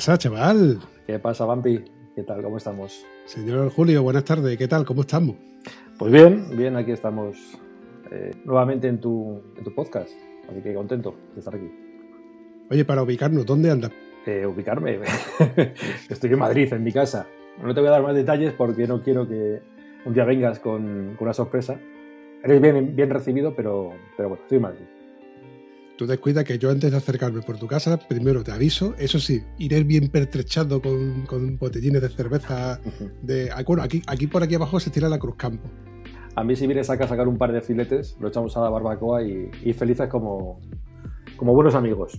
Pasa, chaval? ¿Qué pasa, Vampi? ¿Qué tal? ¿Cómo estamos? Señor Julio, buenas tardes. ¿Qué tal? ¿Cómo estamos? Pues bien, bien, aquí estamos eh, nuevamente en tu, en tu podcast. Así que contento de estar aquí. Oye, para ubicarnos, ¿dónde andas? Eh, ubicarme. Estoy en Madrid, en mi casa. No te voy a dar más detalles porque no quiero que un día vengas con, con una sorpresa. Eres bien, bien recibido, pero, pero bueno, estoy en Madrid. Tú descuida que yo antes de acercarme por tu casa, primero te aviso, eso sí, iré bien pertrechado con, con botellines de cerveza. De, ah, bueno, aquí, aquí por aquí abajo se tira la Cruz Campo. A mí si vienes acá a sacar un par de filetes, lo echamos a la barbacoa y, y felices como, como buenos amigos.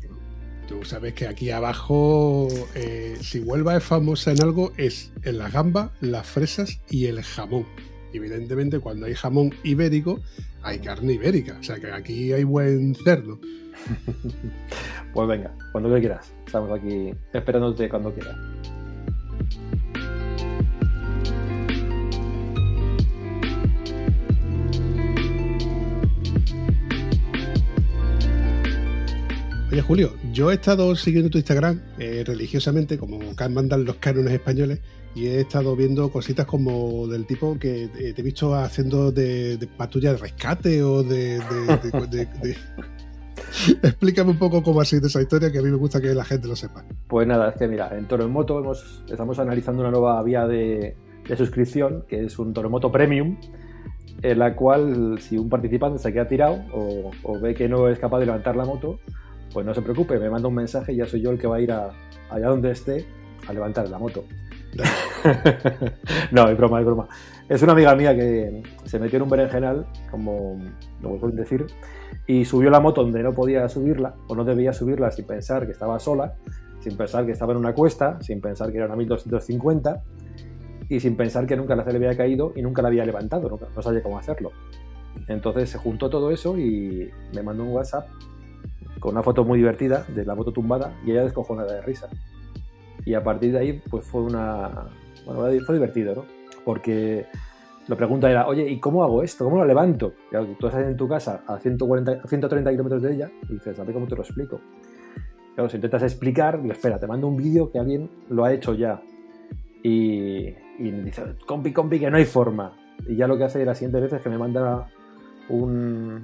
Tú sabes que aquí abajo, eh, si Huelva es famosa en algo, es en la gamba, las fresas y el jamón. Evidentemente, cuando hay jamón ibérico, hay carne ibérica. O sea que aquí hay buen cerdo. pues venga, cuando quieras. Estamos aquí esperándote cuando quieras. Oye, Julio, yo he estado siguiendo tu Instagram eh, religiosamente, como mandan los cánones españoles, y he estado viendo cositas como del tipo que te he visto haciendo de, de de rescate o de Explícame un poco cómo ha sido esa historia, que a mí me gusta que la gente lo sepa. Pues nada, es que mira, en Toro en Moto hemos, estamos analizando una nueva vía de, suscripción, que es un Toromoto Premium, en la cual si un participante se queda tirado o, ve que no es capaz de levantar la moto, pues no se preocupe, me manda un mensaje y ya soy yo el que va a ir a, allá donde esté a levantar la moto. no, es broma, es broma. Es una amiga mía que se metió en un berenjenal, como lo suelen decir, y subió la moto donde no podía subirla o no debía subirla sin pensar que estaba sola, sin pensar que estaba en una cuesta, sin pensar que era una 1250 y sin pensar que nunca la se le había caído y nunca la había levantado, no, no sabía cómo hacerlo. Entonces se juntó todo eso y me mandó un WhatsApp con una foto muy divertida de la moto tumbada y ella descojonada de risa. Y a partir de ahí, pues fue una. Bueno, fue divertido, ¿no? Porque la pregunta era, oye, ¿y cómo hago esto? ¿Cómo lo levanto? Claro, tú estás en tu casa a, 140, 130 kilómetros de ella y dices, a ver cómo te lo explico. Claro, si intentas explicar, espera, te mando un vídeo que alguien lo ha hecho ya. Y, y dice, compi, compi, que no hay forma. Y ya lo que hace la siguiente vez es que me manda un,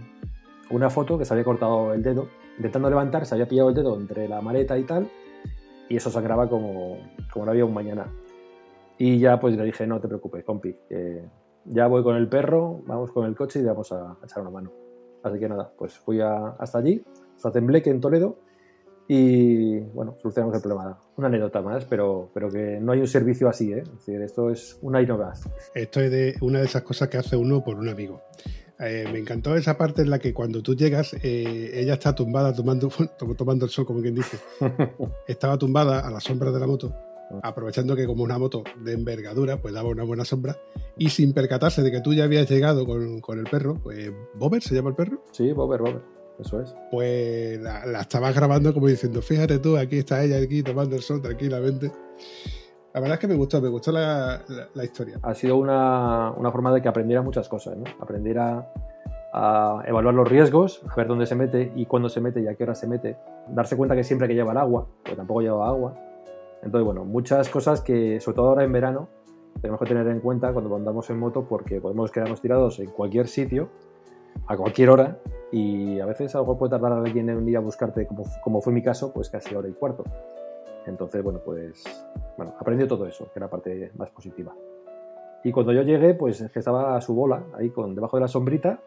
una foto que se había cortado el dedo intentando levantar, se había pillado el dedo entre la maleta y tal, y eso sangraba como, como no había un mañana. Y ya pues le dije, no te preocupes, compi, que ya voy con el perro, vamos con el coche y vamos a, a echar una mano. Así que nada, pues fui a, hasta allí, hasta Tembleque en Toledo, y bueno, solucionamos el problema. Una anécdota más, pero, pero que no hay un servicio así, ¿eh? Es decir, esto es una innovación. Esto es de una de esas cosas que hace uno por un amigo. Eh, me encantó esa parte en la que cuando tú llegas, eh, ella está tumbada tomando, tomando el sol, como quien dice. Estaba tumbada a la sombra de la moto, aprovechando que como una moto de envergadura, pues daba una buena sombra, y sin percatarse de que tú ya habías llegado con, con el perro, pues Bober se llama el perro. Sí, Bober, Bober. Eso es. Pues la, la estabas grabando como diciendo, fíjate tú, aquí está ella, aquí tomando el sol tranquilamente. La verdad es que me gustó, me gustó la, la, la historia. Ha sido una, una, forma de que aprendiera muchas cosas, ¿no? Aprendiera a evaluar los riesgos, a ver dónde se mete y cuándo se mete y a qué hora se mete. Darse cuenta que siempre hay que llevar agua, porque tampoco llevaba agua. Entonces, bueno, muchas cosas que, sobre todo ahora en verano, tenemos que tener en cuenta cuando andamos en moto porque podemos quedarnos tirados en cualquier sitio, a cualquier hora, y a veces algo puede tardar a alguien en ir a buscarte, como, como fue mi caso, pues casi hora y cuarto. Entonces, bueno, pues bueno, aprendió todo eso, que era la parte más positiva. Y cuando yo llegué, pues estaba a su bola, ahí con, debajo de la sombrita,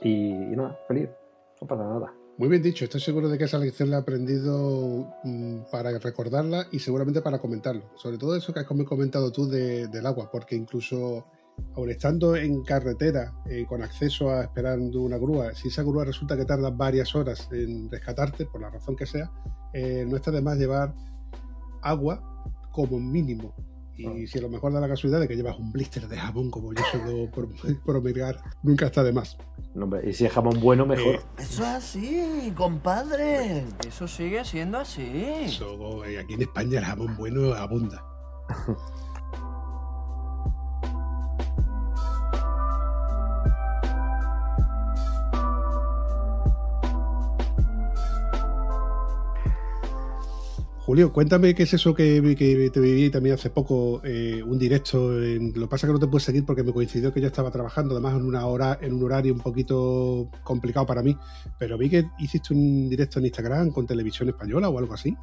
y, y nada, feliz, no pasa nada. Muy bien dicho, estoy seguro de que esa lección la he aprendido mm, para recordarla y seguramente para comentarlo. Sobre todo eso que has comentado tú del agua, porque incluso aun estando en carretera eh, con acceso a esperando una grúa, si esa grúa resulta que tarda varias horas en rescatarte, por la razón que sea, eh, no está de más llevar agua como mínimo. Y ah. si a lo mejor da la casualidad de que llevas un blister de jamón, como yo suelo promulgar, nunca está de más. y si es jamón bueno, mejor. Eh, eso es así, compadre. Eso sigue siendo así. Eso, aquí en España el jamón bueno abunda. Julio, cuéntame qué es eso que, te viví también hace poco, eh, un directo. En, lo que pasa que no te puedes seguir porque me coincidió que yo estaba trabajando, además en una hora, en un horario un poquito complicado para mí. Pero vi que hiciste un directo en Instagram con televisión española o algo así.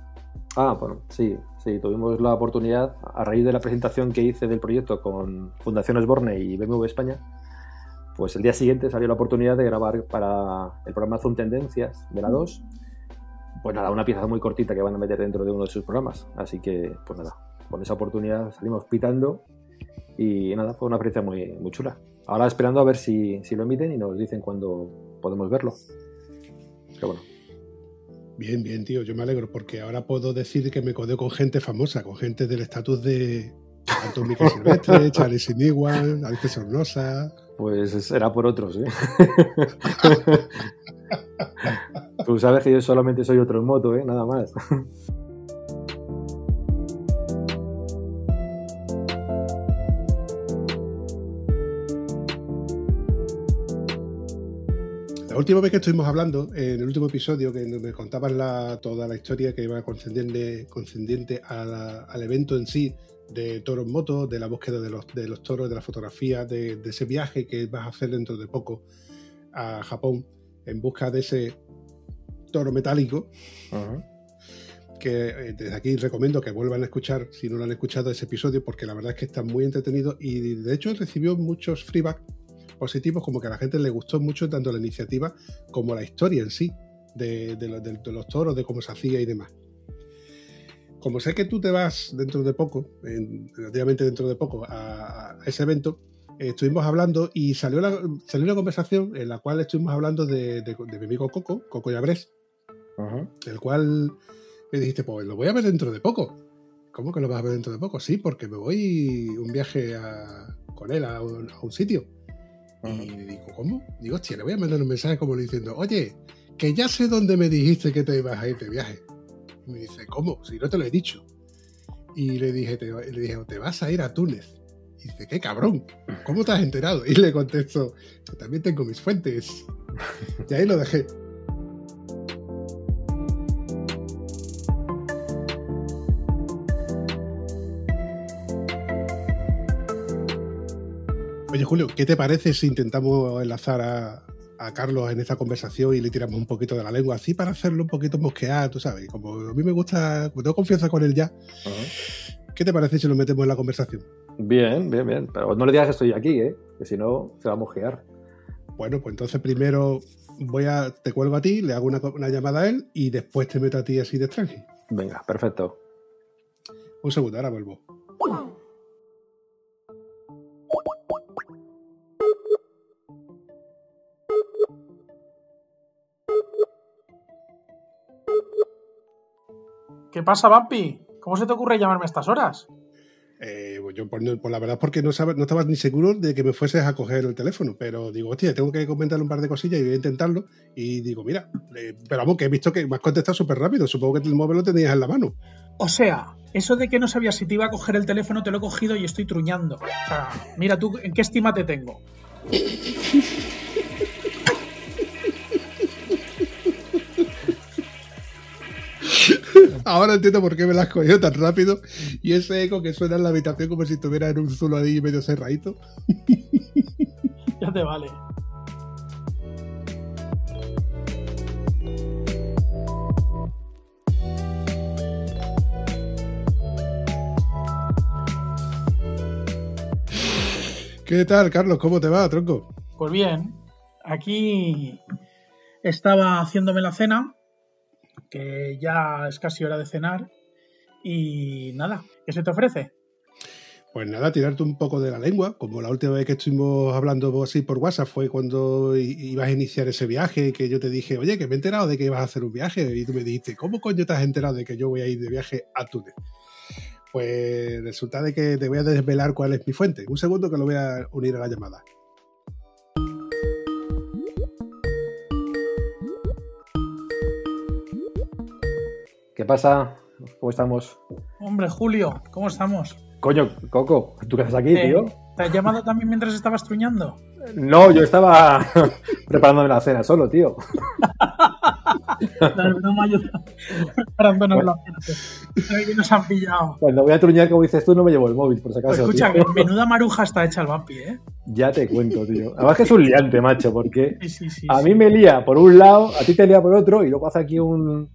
Ah, bueno, sí, sí, tuvimos la oportunidad, a raíz de la presentación que hice del proyecto con Fundación Esborne y BMW España, pues el día siguiente salió la oportunidad de grabar para el programa Zoom Tendencias de la 2 pues nada, una pieza muy cortita que van a meter dentro de uno de sus programas. Así que, pues nada, con esa oportunidad salimos pitando y nada, fue una experiencia muy, muy chula. Ahora esperando a ver si, si lo emiten y nos dicen cuándo podemos verlo. Pero bueno. Bien, bien, tío, yo me alegro porque ahora puedo decir que me codeo con gente famosa, con gente del estatus de Antonio Silvestre, Charlie Siniguan, Alice Sornosa. Pues será por otros, ¿eh? Tú sabes que yo solamente soy otro en moto, ¿eh? Nada más. La última vez que estuvimos hablando, en el último episodio, que me contabas la, toda la historia que iba concendiente, concendiente al evento en sí, de toros moto, de la búsqueda de los, de los toros, de la fotografía, de, ese viaje que vas a hacer dentro de poco a Japón en busca de ese toro metálico. Que eh, desde aquí recomiendo que vuelvan a escuchar, si no lo han escuchado, ese episodio, porque la verdad es que está muy entretenido y de hecho recibió muchos feedback positivos, como que a la gente le gustó mucho tanto la iniciativa como la historia en sí de, los toros, de cómo se hacía y demás. Como sé que tú te vas dentro de poco, relativamente dentro de poco, a ese evento, estuvimos hablando y salió, la, salió una conversación en la cual estuvimos hablando de, mi amigo Coco, Coco Yabres, el cual me dijiste, pues lo voy a ver dentro de poco. ¿Cómo que lo vas a ver dentro de poco? Sí, porque me voy un viaje con él a un, sitio. Y le digo, ¿cómo? Digo, hostia, le voy a mandar un mensaje como diciendo, oye, que ya sé dónde me dijiste que te ibas a ir de viaje. Y me dice, ¿cómo? Si no te lo he dicho. Y le dije, le dije, te vas a ir a Túnez. Y dice, qué cabrón, ¿cómo te has enterado? Y le contesto, que también tengo mis fuentes. Y ahí lo dejé. Oye, Julio, ¿qué te parece si intentamos enlazar a, Carlos en esta conversación y le tiramos un poquito de la lengua, así para hacerlo un poquito mosquear, tú sabes? Como a mí me gusta, como tengo confianza con él ya, ¿qué te parece si lo metemos en la conversación? Bien, bien, bien. Pero no le digas que estoy aquí, ¿eh? Que si no, se va a mojear. Bueno, pues entonces primero voy a, te cuelgo a ti, le hago una, llamada a él y después te meto a ti así de extranjero. Venga, perfecto. Un segundo, ahora vuelvo. ¿Qué pasa, Vampi? ¿Cómo se te ocurre llamarme a estas horas? Eh, pues yo, por, la verdad, porque no, no estabas ni seguro de que me fueses a coger el teléfono, pero digo, hostia, tengo que comentarle un par de cosillas y voy a intentarlo. Y digo, mira, pero vamos, que he visto que me has contestado súper rápido. Supongo que el móvil lo tenías en la mano. O sea, eso de que no sabías si te iba a coger el teléfono, te lo he cogido y estoy truñando. O sea, mira tú, ¿en qué estima te tengo? Ahora entiendo por qué me las cogió tan rápido. Y ese eco que suena en la habitación como si estuviera en un zulo ahí medio cerradito. ya te vale. ¿Qué tal, Carlos? ¿Cómo te va, tronco? Pues bien, aquí estaba haciéndome la cena, que ya es casi hora de cenar. Y nada, ¿qué se te ofrece? Pues nada, tirarte un poco de la lengua, como la última vez que estuvimos hablando así por WhatsApp fue cuando ibas a iniciar ese viaje, que yo te dije, oye, que me he enterado de que ibas a hacer un viaje, y tú me dijiste, ¿cómo coño te has enterado de que yo voy a ir de viaje a Túnez? Pues resulta de que te voy a desvelar cuál es mi fuente. Un segundo que lo voy a unir a la llamada. Pasa? ¿Cómo estamos? Hombre, Julio, ¿cómo estamos? Coño, Coco, ¿tú qué haces aquí, Eh, tío? ¿Te has llamado también mientras estabas truñando? No, yo estaba preparándome la cena solo, tío. La broma yo preparándonos la cena. Que nos han pillado. Cuando voy a truñar, como dices tú, no me llevo el móvil, por si acaso. Escucha, tío. que menuda maruja está hecha el vampi, ¿eh? Ya te cuento, tío. Además que es un liante, macho, porque Sí, sí, sí. a mí me lía por un lado, a ti te lía por otro, y luego hace aquí un,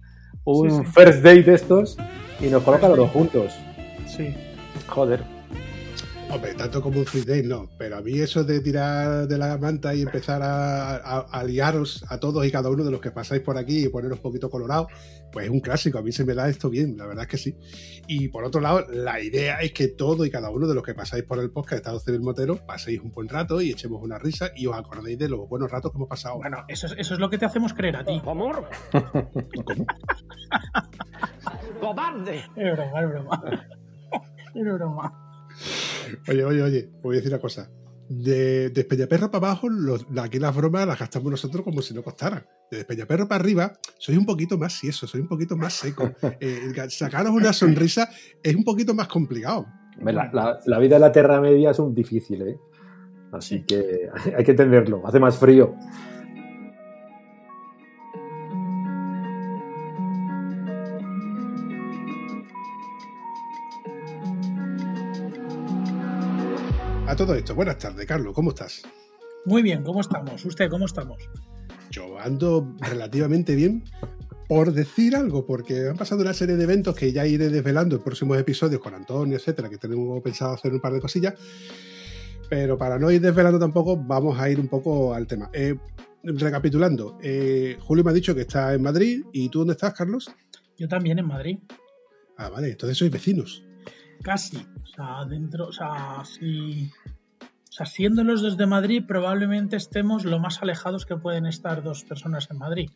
un Sí, sí. first date de estos y nos coloca los dos juntos. Sí. Joder. Hombre, tanto como un free day no, pero a mí eso de tirar de la manta y empezar a, a- a liaros a todos y cada uno de los que pasáis por aquí y poneros un poquito colorados, pues es un clásico, a mí se me da esto bien, la verdad es que sí. Y por otro lado, la idea es que todo y cada uno de los que pasáis por el podcast Estado Civil Motero paséis un buen rato y echemos una risa y os acordéis de los buenos ratos que hemos pasado. Bueno, eso es, eso es lo que te hacemos creer a ti. ¡Amor! ¡Cobarde! Es broma, es broma. Es broma. Oye, oye, oye, voy a decir una cosa. De, de Despeñaperro para abajo, los- aquí las bromas las gastamos nosotros como si no costaran. De Despeñaperro para arriba, sois un poquito más sieso, sois un poquito más seco. Eh, sacaros una sonrisa es un poquito más complicado. La- la vida en la Tierra Media es un difícil, ¿eh? Así que hay que entenderlo. Hace más frío. A todo esto, buenas tardes, Carlos, ¿cómo estás? Muy bien, ¿cómo estamos? ¿Usted cómo estamos? Yo ando relativamente bien, por decir algo, porque han pasado una serie de eventos que ya iré desvelando en próximos episodios con Antonio, etcétera, que tenemos pensado hacer un par de cosillas. Pero para no ir desvelando tampoco, vamos a ir un poco al tema. Eh, recapitulando, eh, Julio me ha dicho que está en Madrid. ¿Y tú dónde estás, Carlos? Yo también en Madrid. Ah, vale, entonces sois vecinos. Casi. O sea, dentro, o sea, si. O sea, siendo los dos de Madrid, probablemente estemos lo más alejados que pueden estar dos personas en Madrid.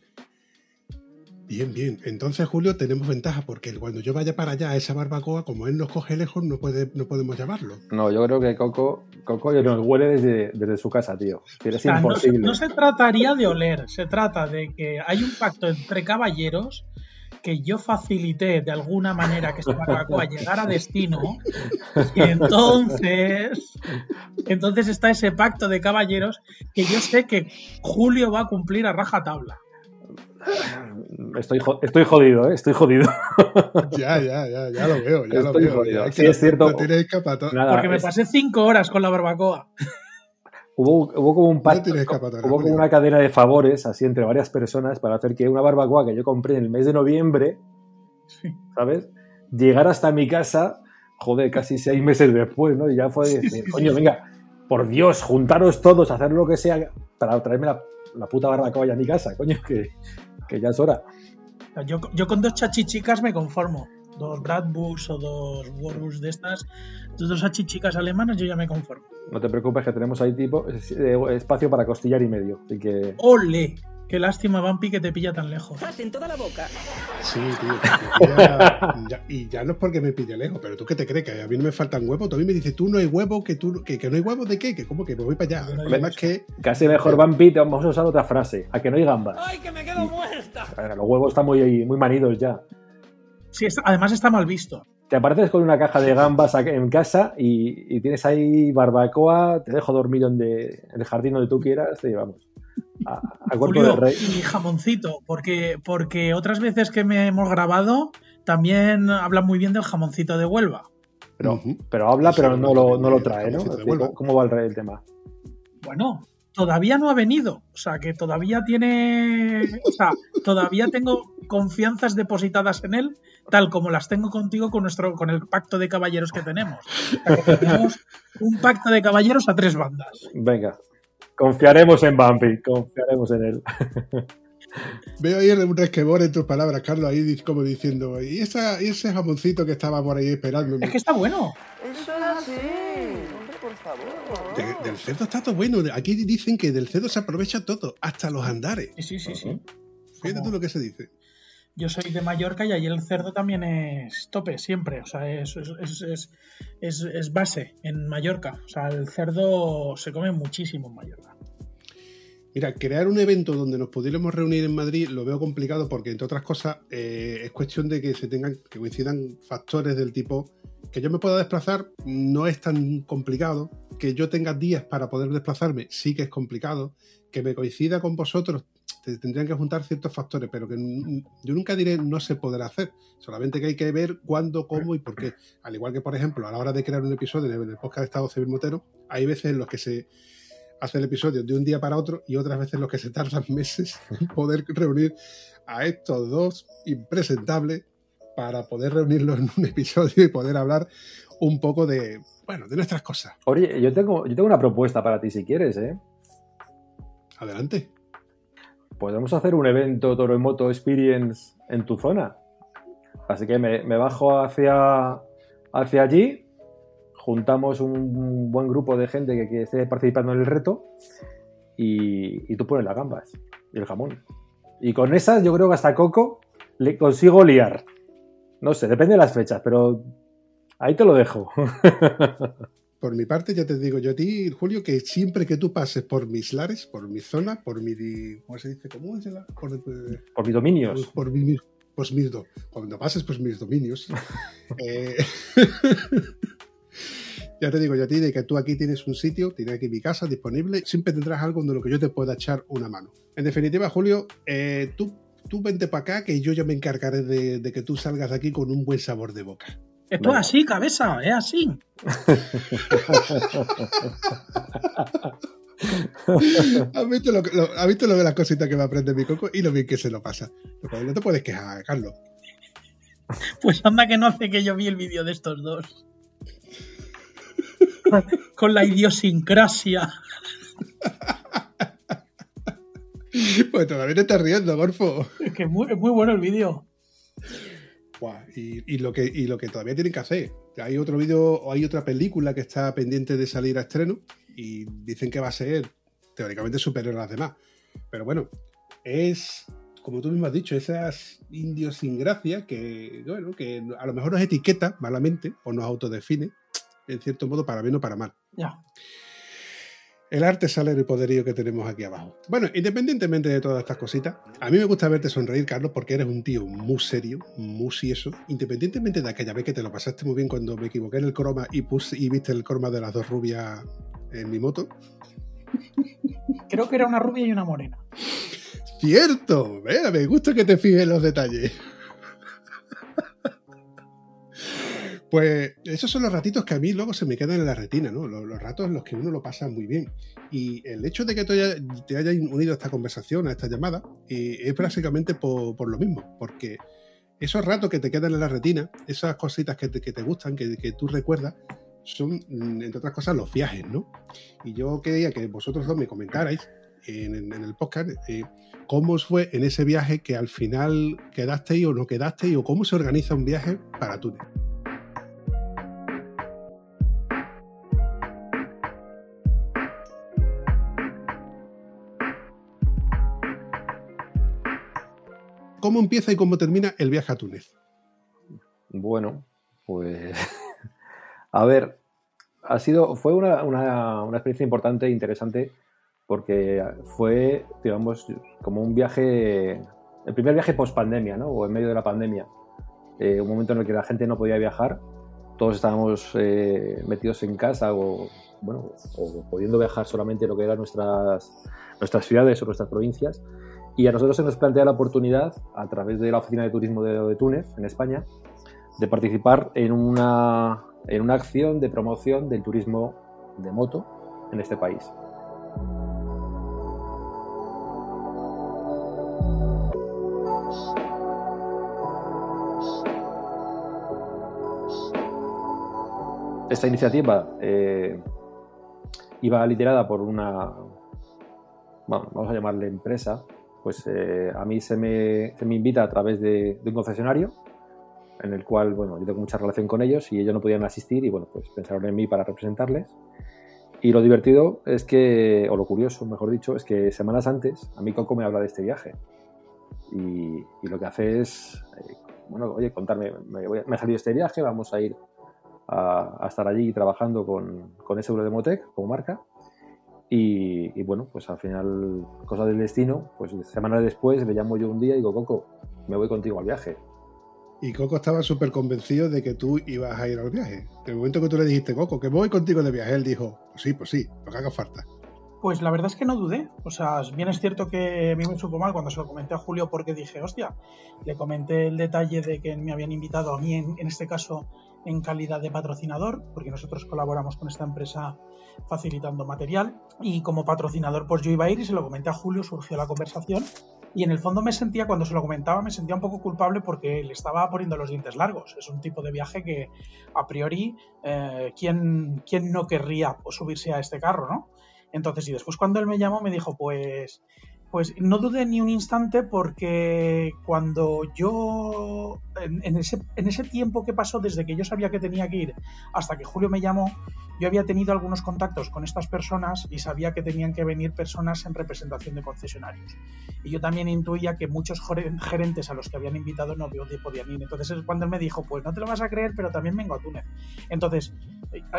Bien, bien. Entonces, Julio, tenemos ventaja porque cuando yo vaya para allá a esa barbacoa, como él nos coge lejos, no, puede, no podemos llamarlo. No, yo creo que Coco, Coco nos huele desde, desde su casa, tío. Es O sea, no, se- imposible. no se trataría de oler, se trata de que hay un pacto entre caballeros que yo facilité de alguna manera que esta barbacoa llegara a destino y entonces entonces está ese pacto de caballeros que yo sé que Julio va a cumplir a rajatabla. Estoy, jo- estoy jodido, ¿eh? Estoy jodido. Ya, ya, ya, ya lo veo, ya lo veo. jodido. Ya Sí, es cierto. Nada, Porque me es- pasé cinco horas con la barbacoa. Hubo, hubo como un pacto, hubo como una cadena de favores así entre varias personas para hacer que una barbacoa que yo compré en el mes de noviembre, Sí. ¿sabes? Llegara hasta mi casa, joder, casi seis meses después, ¿no? Y ya fue decir, coño, venga, por Dios, juntaros todos, hacer lo que sea para traerme la, la puta barbacoa ya a mi casa, coño, que, que ya es hora. Yo, yo con dos chachichicas me conformo. Dos Bradbus o dos Warus de estas, dos chachichicas alemanas, yo ya me conformo. No te preocupes que tenemos ahí tipo eh, espacio para costillar y medio, así que ¡Ole! Qué lástima, Vampi, que te pilla tan lejos. ¡Zas en toda la boca! Sí, tío. porque ya- ya- y ya no es porque me pille lejos, pero tú qué te crees que a mí no me faltan huevos. Tú a mí me dices, tú no hay huevos, que tú que, que no hay huevos de qué, que como que me voy para allá. El problema es que casi mejor Vampi, te vamos a usar otra frase, a que no hay gambas. ¡Ay, que me quedo muerta! A ver, Los huevos están muy, muy manidos ya. Sí, está- además está mal visto. Te apareces con una caja de gambas en casa y, y tienes ahí barbacoa, te dejo dormido en, de- en el jardín donde tú quieras y vamos. A, a Julio, del rey. y jamoncito, porque, porque otras veces que me hemos grabado también hablan muy bien del jamoncito de Huelva. Pero, pero habla, pero no lo, no lo trae, ¿no? ¿Cómo va el, el tema? Bueno, todavía no ha venido. O sea, que todavía tiene. O sea, todavía tengo confianzas depositadas en él, tal como las tengo contigo con nuestro, con el pacto de caballeros que tenemos. O sea, que tenemos un pacto de caballeros a tres bandas. Venga, confiaremos en Vampi, confiaremos en él. Veo ahí un resquemor en tus palabras, Carlos, ahí como diciendo, y, esa, y ese jamoncito que estaba por ahí esperando. Es que está bueno. Eso es así. Favor. De- del cerdo está todo bueno. Aquí dicen que del cerdo se aprovecha todo, hasta los andares. Sí, sí, sí, sí. Fíjate tú lo que se dice. Yo soy de Mallorca y allí el cerdo también es tope, siempre. O sea, es, es- es- es base en Mallorca. O sea, el cerdo se come muchísimo en Mallorca. Mira, crear un evento donde nos pudiéramos reunir en Madrid lo veo complicado porque, entre otras cosas, eh, es cuestión de que se tengan, que coincidan factores del tipo que yo me pueda desplazar no es tan complicado, que yo tenga días para poder desplazarme sí que es complicado, que me coincida con vosotros te- tendrían que juntar ciertos factores, pero que yo nunca diré no se podrá hacer, solamente que hay que ver cuándo, cómo y por qué. Al igual que, por ejemplo, a la hora de crear un episodio en el podcast de Estado Civil Motero, hay veces en los que se hace el episodio de un día para otro y otras veces los que se tardan meses en poder reunir a estos dos impresentables para poder reunirlos en un episodio y poder hablar un poco de, bueno, de nuestras cosas. Oye, yo tengo, yo tengo una propuesta para ti si quieres, ¿eh? Adelante. Podemos hacer un evento Toro en Moto Experience en tu zona. Así que me, me bajo hacia, hacia allí, juntamos un buen grupo de gente que, que esté participando en el reto y, y tú pones las gambas y el jamón. Y con esas yo creo que hasta Coco le consigo liar. No sé, depende de las fechas, pero ahí te lo dejo. Por mi parte, ya te digo yo a ti, Julio, que siempre que tú pases por mis lares, por mi zona, por mi... ¿Cómo se dice? ¿Cómo es la? Por, eh, Por mis dominios. por, mi- pues mis do- cuando pases por mis dominios. eh, ya te digo yo a ti de que tú aquí tienes un sitio, tienes aquí mi casa disponible, siempre tendrás algo de lo que yo te pueda echar una mano. En definitiva, Julio, eh, tú, tú vente para acá que yo ya me encargaré de, de que tú salgas de aquí con un buen sabor de boca. Esto es así, cabeza, es así. ¿Has visto lo, que- lo- has visto lo de las cositas que me aprende mi coco y lo bien que se lo pasa? No te puedes quejar, Carlos. Pues anda que no hace que yo vi el vídeo de estos dos. Con la idiosincrasia. Pues todavía te estás riendo, Gorfo. Es que es muy, es muy bueno el vídeo. Y, y lo que, y lo que todavía tienen que hacer. Hay otro vídeo o hay otra película que está pendiente de salir a estreno y dicen que va a ser teóricamente superior a las demás. Pero bueno, es, como tú mismo has dicho, esas indios sin gracia que, bueno, que a lo mejor nos etiqueta malamente o nos autodefine, en cierto modo, para bien o para mal. Ya. El arte sale el poderío que tenemos aquí abajo. Bueno, independientemente de todas estas cositas, a mí me gusta verte sonreír, Carlos, porque eres un tío muy serio, muy sieso. Independientemente de aquella vez que te lo pasaste muy bien cuando me equivoqué en el croma y, puse, y viste el croma de las dos rubias en mi moto. Creo que era una rubia y una morena. ¡Cierto! Mira, me gusta que te fijes en los detalles. Pues esos son los ratitos que a mí luego se me quedan en la retina, ¿no? Los, ratos en los que uno lo pasa muy bien. Y el hecho de que te haya- te hayas unido a esta conversación, a esta llamada, es básicamente por, lo mismo, porque esos ratos que te quedan en la retina, esas cositas que te, gustan, que, tú recuerdas, son, mm, entre otras cosas, los viajes, ¿no? Y yo quería que vosotros dos me comentarais en, en- en el podcast eh, cómo os fue en ese viaje que al final quedasteis o no quedasteis, o cómo se organiza un viaje para Túnez. ¿Cómo empieza y cómo termina el viaje a Túnez? Bueno, pues a ver, ha sido, fue una, una- experiencia importante e interesante porque fue, digamos, como un viaje, el primer viaje post pandemia, ¿no? O en medio de la pandemia. Eh, un momento en el que la gente no podía viajar, todos estábamos eh, metidos en casa o, bueno, o pudiendo viajar solamente lo que eran nuestras, nuestras ciudades o nuestras provincias. Y a nosotros se nos plantea la oportunidad, a través de la Oficina de Turismo de, Túnez, en España, de participar en una, en una acción de promoción del turismo de moto en este país. Esta iniciativa eh, iba liderada por una, bueno, vamos a llamarle empresa, pues eh, a mí se me, se me invita a través de, un concesionario en el cual, bueno, yo tengo mucha relación con ellos y ellos no podían asistir y, bueno, pues pensaron en mí para representarles. Y lo divertido es que, o lo curioso, mejor dicho, es que semanas antes a mí Coco me habla de este viaje. Y, lo que hace es, eh, bueno, oye, contarme, me, voy a- me ha este viaje, vamos a ir a, estar allí trabajando con, con ese euro de Motec como marca. Y, y bueno, pues al final, cosa del destino, pues semanas después le llamo yo un día y digo, Coco, me voy contigo al viaje. Y Coco estaba súper convencido de que tú ibas a ir al viaje. En el momento que tú le dijiste, Coco, que voy contigo de viaje, él dijo, pues sí, pues sí, lo que haga falta. Pues la verdad es que no dudé. O sea, bien es cierto que a mí me supo mal cuando se lo comenté a Julio porque dije, hostia, le comenté el detalle de que me habían invitado a mí, en, en este caso, en calidad de patrocinador, porque nosotros colaboramos con esta empresa facilitando material. Y como patrocinador, pues yo iba a ir y se lo comenté a Julio, surgió la conversación. Y en el fondo me sentía, cuando se lo comentaba, me sentía un poco culpable porque le estaba poniendo los dientes largos. Es un tipo de viaje que, a priori, eh, ¿quién, ¿quién no querría subirse a este carro, no? Entonces, y después cuando él me llamó me dijo, pues, pues no dudé ni un instante porque cuando yo, en, en ese, en ese tiempo que pasó desde que yo sabía que tenía que ir hasta que Julio me llamó, yo había tenido algunos contactos con estas personas y sabía que tenían que venir personas en representación de concesionarios. Y yo también intuía que muchos gerentes a los que habían invitado no podían ir. Entonces es cuando él me dijo, pues no te lo vas a creer, pero también vengo a Túnez. Entonces,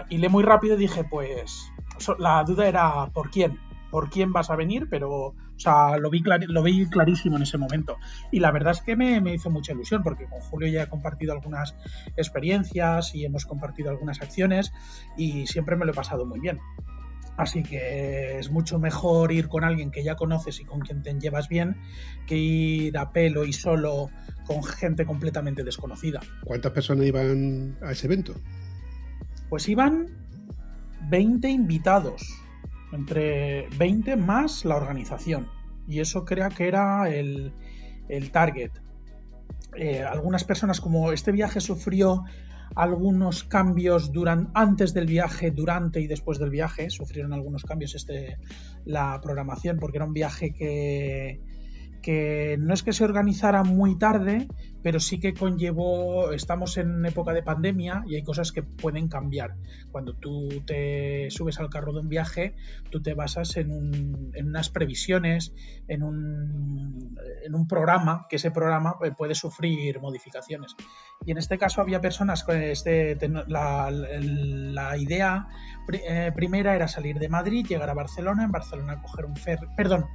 hilé muy rápido y dije, pues la duda era por quién, por quién vas a venir, pero o sea, lo vi, lo vi clarísimo en ese momento. Y la verdad es que me, me hizo mucha ilusión porque con Julio ya he compartido algunas experiencias y hemos compartido algunas acciones y siempre me lo he pasado muy bien. Así que es mucho mejor ir con alguien que ya conoces y con quien te llevas bien que ir a pelo y solo con gente completamente desconocida. ¿Cuántas personas iban a ese evento? Pues iban 20 invitados, entre 20 más la organización. Y eso creo que era el, el target. Eh, algunas personas, como este viaje sufrió algunos cambios durante, antes del viaje, durante y después del viaje, sufrieron algunos cambios este, la programación, porque era un viaje que, que no es que se organizara muy tarde, pero sí que conllevó, estamos en época de pandemia y hay cosas que pueden cambiar. Cuando tú te subes al carro de un viaje, tú te basas en, un, en unas previsiones, en un, en un, programa, que ese programa puede sufrir modificaciones. Y en este caso había personas que este, la, la, idea eh, primera era salir de Madrid, llegar a Barcelona, en Barcelona coger un ferry, perdón,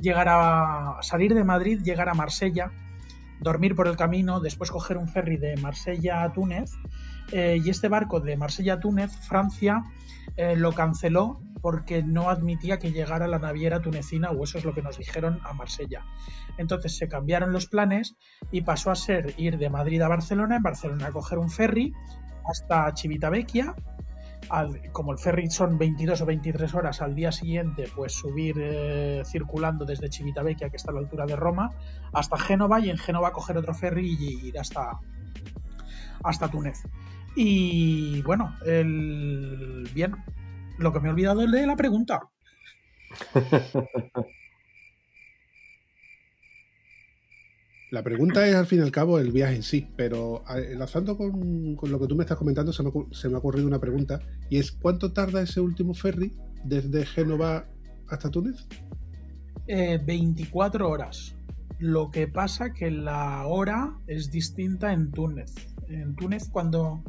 llegar a salir de Madrid, llegar a Marsella, dormir por el camino, después coger un ferry de Marsella a Túnez. Eh, y este barco de Marsella a Túnez, Francia, eh, lo canceló porque no admitía que llegara la naviera tunecina, o eso es lo que nos dijeron a Marsella. Entonces se cambiaron los planes y pasó a ser ir de Madrid a Barcelona, en Barcelona a coger un ferry hasta Civitavecchia, como el ferry son 22 o 23 horas al día siguiente, pues subir eh, circulando desde Civitavecchia, que está a la altura de Roma, hasta Génova y en Génova coger otro ferry y ir hasta, hasta Túnez. Y bueno, el, bien, lo que me he olvidado es de la pregunta. La pregunta es al fin y al cabo el viaje en sí, pero enlazando con, con lo que tú me estás comentando, se me, se me, ha ocurrido una pregunta y es ¿cuánto tarda ese último ferry desde Génova hasta Túnez? Eh, 24 horas. Lo que pasa que la hora es distinta en Túnez. En Túnez cuando...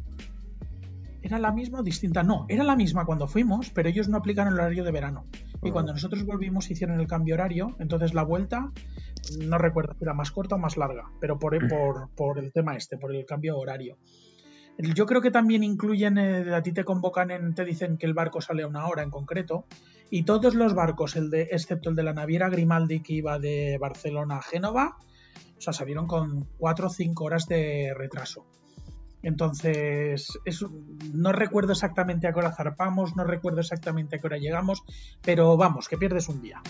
¿Era la misma o distinta? No, era la misma cuando fuimos, pero ellos no aplican el horario de verano. Y cuando nosotros volvimos hicieron el cambio horario, entonces la vuelta no recuerdo si era más corta o más larga, pero por, por, por, el tema este, por el cambio horario. Yo creo que también incluyen, eh, a ti te convocan, en, te dicen que el barco sale a una hora en concreto, y todos los barcos, el de, excepto el de la naviera Grimaldi que iba de Barcelona a Génova, o sea, salieron con 4 o 5 horas de retraso. Entonces, es, no recuerdo exactamente a qué hora zarpamos, no recuerdo exactamente a qué hora llegamos, pero vamos, que pierdes un día.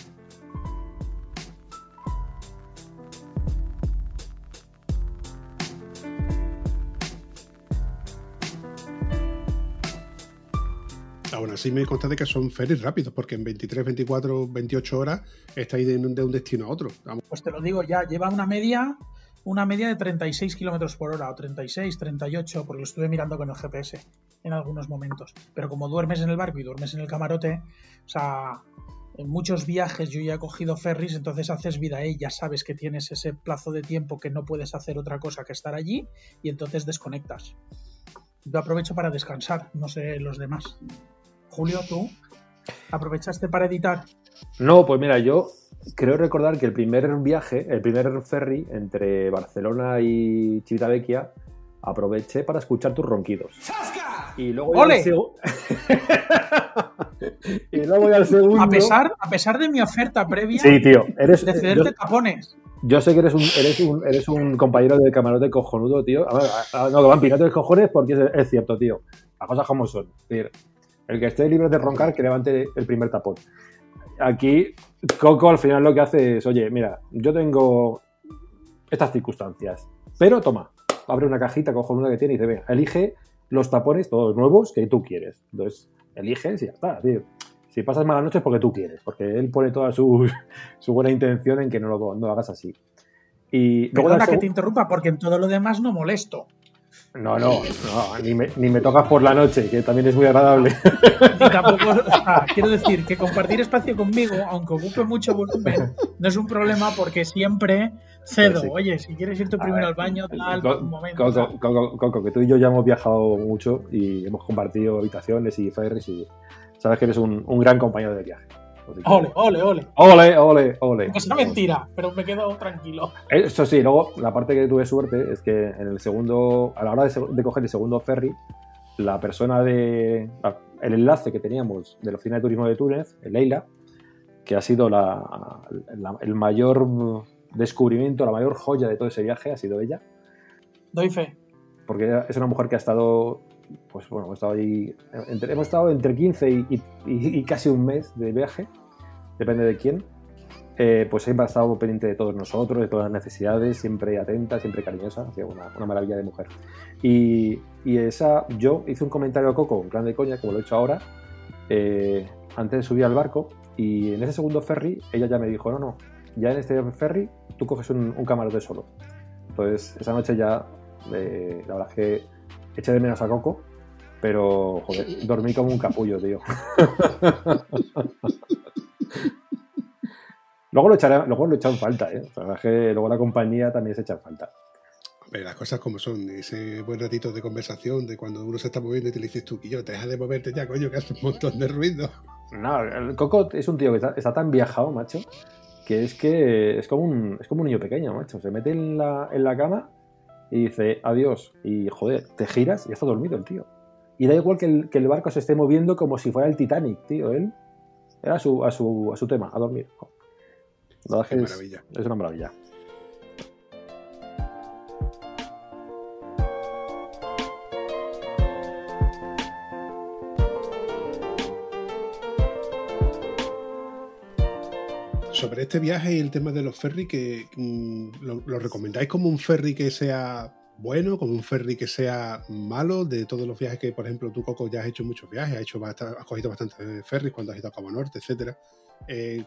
Aún así me consta de que son ferries rápidos, porque en 23, 24, 28 horas estáis de, de un destino a otro. Pues te lo digo ya, lleva una media, una media de 36 kilómetros por hora, o 36, 38, porque lo estuve mirando con el GPS en algunos momentos. Pero como duermes en el barco y duermes en el camarote, o sea, en muchos viajes yo ya he cogido ferries, entonces haces vida ahí, ya sabes que tienes ese plazo de tiempo que no puedes hacer otra cosa que estar allí y entonces desconectas. Yo aprovecho para descansar, no sé los demás. Julio, tú aprovechaste para editar. No, pues mira, yo creo recordar que el primer viaje, el primer ferry entre Barcelona y Civitavecchia, aproveché para escuchar tus ronquidos. Y luego ¡Ole! y luego ya al segundo. A pesar, a pesar de mi oferta previa Sí, tío. Eres, de yo, cederte tapones. yo sé que eres un, eres un, eres un compañero de camarote cojonudo, tío. A ver, a- a- no, que van pirata de cojones porque es, es cierto, tío. Las cosas como son. Es decir, el que esté libre de roncar, que levante el primer tapón. Aquí, Coco al final lo que hace es, oye, mira, yo tengo estas circunstancias, pero toma, abre una cajita cojonuda que tiene y dice, venga, elige los tapones, todos nuevos, que tú quieres. Entonces, eliges y ya está, tío. Si pasas malas noches es porque tú quieres, porque él pone toda su, su buena intención en que no lo, no lo hagas así. Y Perdona que te interrumpa, porque en todo lo demás no molesto. No, no, no ni, me, ni me tocas por la noche, que también es muy agradable. Ni tampoco, o sea, quiero decir que compartir espacio conmigo, aunque ocupe mucho volumen, no es un problema porque siempre cedo. Sí. Oye, si quieres irte primero al baño, tal, Co- un momento. Coco, Coco, Coco, que tú y yo ya hemos viajado mucho y hemos compartido habitaciones y ferries y sabes que eres un, un gran compañero de viaje. Ole, ole, ole. ole, ole, ole. No es mentira, pero me quedo tranquilo. Eso sí, luego la parte que tuve suerte es que en el segundo, a la hora de, coger el segundo ferry, la persona de. la- el enlace que teníamos de la oficina de turismo de Túnez, Leila, que ha sido la- la- el mayor descubrimiento, la mayor joya de todo ese viaje, ha sido ella, Doy fe. porque es una mujer que ha estado. Pues bueno, hemos estado ahí. entre- hemos estado entre 15 y, y- y casi un mes de viaje, depende de quién. Eh, pues siempre ha estado pendiente de todos nosotros, de todas las necesidades, siempre atenta, siempre cariñosa, una, una maravilla de mujer. Y, y esa, yo hice un comentario a Coco, en plan de coña, como lo he hecho ahora, eh, antes de subir al barco, y en ese segundo ferry ella ya me dijo, no, no, ya en este ferry tú coges un, un camarote solo. Entonces, esa noche ya, eh, la verdad es que eché de menos a Coco, pero, joder, dormí como un capullo, tío. Luego lo, echaré, luego lo en falta, ¿eh? La verdad es que luego la compañía también se echa en falta. Hombre, las cosas como son, ese buen ratito de conversación de cuando uno se está moviendo y te le dices tú, yo, deja de moverte ya, coño, que hace un montón de ruido. No, el Coco es un tío que está, está tan viajado, macho, que es que es como un, es como un niño pequeño, macho. Se mete en la, en la cama y dice adiós. Y joder, te giras y está dormido el tío. Y da igual que el, que el barco se esté moviendo como si fuera el Titanic, tío. Él era a su, a su, a su tema, a dormir. La verdad Qué es que es- maravilla. es una maravilla. Sobre este viaje y el tema de los ferries, que mm, lo, recomendáis como un ferry que sea bueno, como un ferry que sea malo, de todos los viajes que, por ejemplo, tú, Coco, ya has hecho muchos viajes, has, hecho has cogido bastantes ferries cuando has ido a Cabo Norte, etcétera. Eh,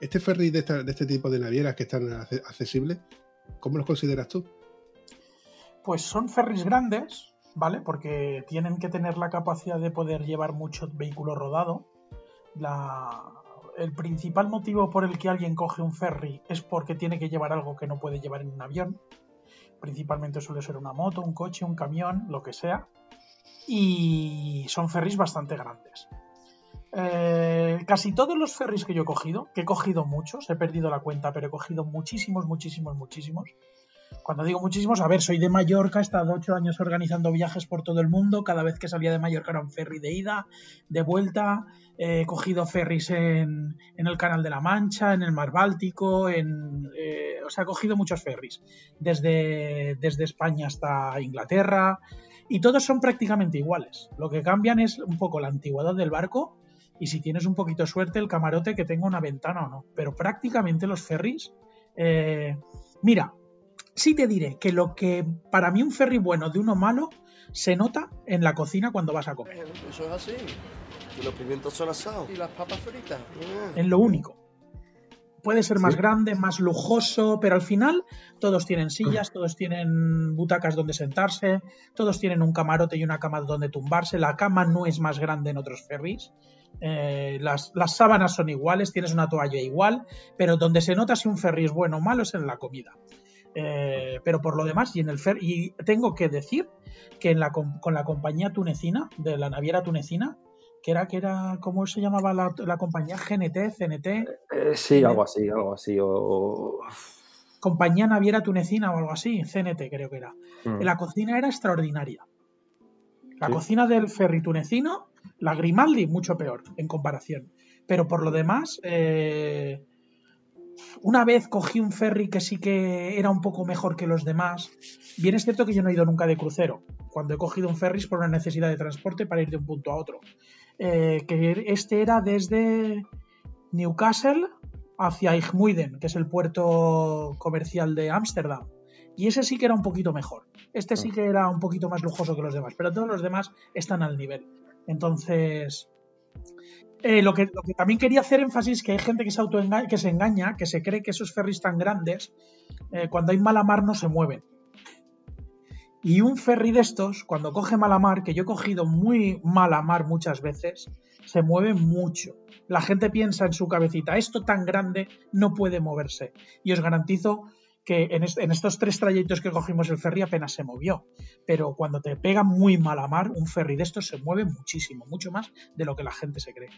este ferry de, este tipo de navieras que están accesibles, ¿cómo los consideras tú? Pues son ferries grandes, ¿vale? Porque tienen que tener la capacidad de poder llevar mucho vehículo rodado. La- El principal motivo por el que alguien coge un ferry es porque tiene que llevar algo que no puede llevar en un avión. Principalmente suele ser una moto, un coche, un camión, lo que sea. Y son ferries bastante grandes. Eh, casi todos los ferries que yo he cogido, que he cogido muchos, he perdido la cuenta, pero he cogido muchísimos, muchísimos, muchísimos. Cuando digo muchísimos, a ver, soy de Mallorca, he estado ocho años organizando viajes por todo el mundo. Cada vez que salía de Mallorca era un ferry de ida, de vuelta. He cogido ferries en, el Canal de la Mancha, en el Mar Báltico, en, eh, o sea, he cogido muchos ferries. Desde, desde España hasta Inglaterra. Y todos son prácticamente iguales. Lo que cambian es un poco la antigüedad del barco y si tienes un poquito de suerte el camarote que tenga una ventana o no. Pero prácticamente los ferries... eh, mira, sí te diré que lo que para mí un ferry bueno de uno malo se nota en la cocina cuando vas a comer. Eso es así. ¿Y los pimientos son asados? ¿Y las papas fritas? Ah. en lo único. Puede ser más Sí. grande, más lujoso, pero al final todos tienen sillas, todos tienen butacas donde sentarse, todos tienen un camarote y una cama donde tumbarse. La cama no es más grande en otros ferries. Eh, las, las sábanas son iguales, tienes una toalla igual, pero donde se nota si un ferry es bueno o malo es en la comida. Eh, pero por lo demás, y en el fer y tengo que decir que en la, com- con la compañía tunecina, de la naviera tunecina, que era, que era, ¿cómo se llamaba la, la compañía? GNT, CNT, Eh, sí, algo así, algo así. O... compañía naviera tunecina o algo así, CNT creo que era. Mm. La cocina era extraordinaria. La Sí. cocina del ferry tunecino, la Grimaldi, mucho peor en comparación. Pero por lo demás, eh, una vez cogí un ferry que sí que era un poco mejor que los demás. Bien es cierto que yo no he ido nunca de crucero. Cuando he cogido un ferry es por una necesidad de transporte para ir de un punto a otro. Eh, que este era desde Newcastle hacia Igmuiden, que es el puerto comercial de Ámsterdam. Y ese sí que era un poquito mejor. Este sí que era un poquito más lujoso que los demás, pero todos los demás están al nivel. Entonces, eh, lo, que, también quería hacer énfasis es que hay gente que se, autoenga- que se engaña, que se cree que esos ferries tan grandes, eh, cuando hay mala mar no se mueven. Y un ferry de estos, cuando coge mala mar, que yo he cogido muy mala mar muchas veces, se mueve mucho. La gente piensa en su cabecita, esto tan grande no puede moverse. Y os garantizo que en, est- en estos tres trayectos que cogimos el ferry apenas se movió. Pero cuando te pega muy mala mar, un ferry de estos se mueve muchísimo, mucho más de lo que la gente se cree.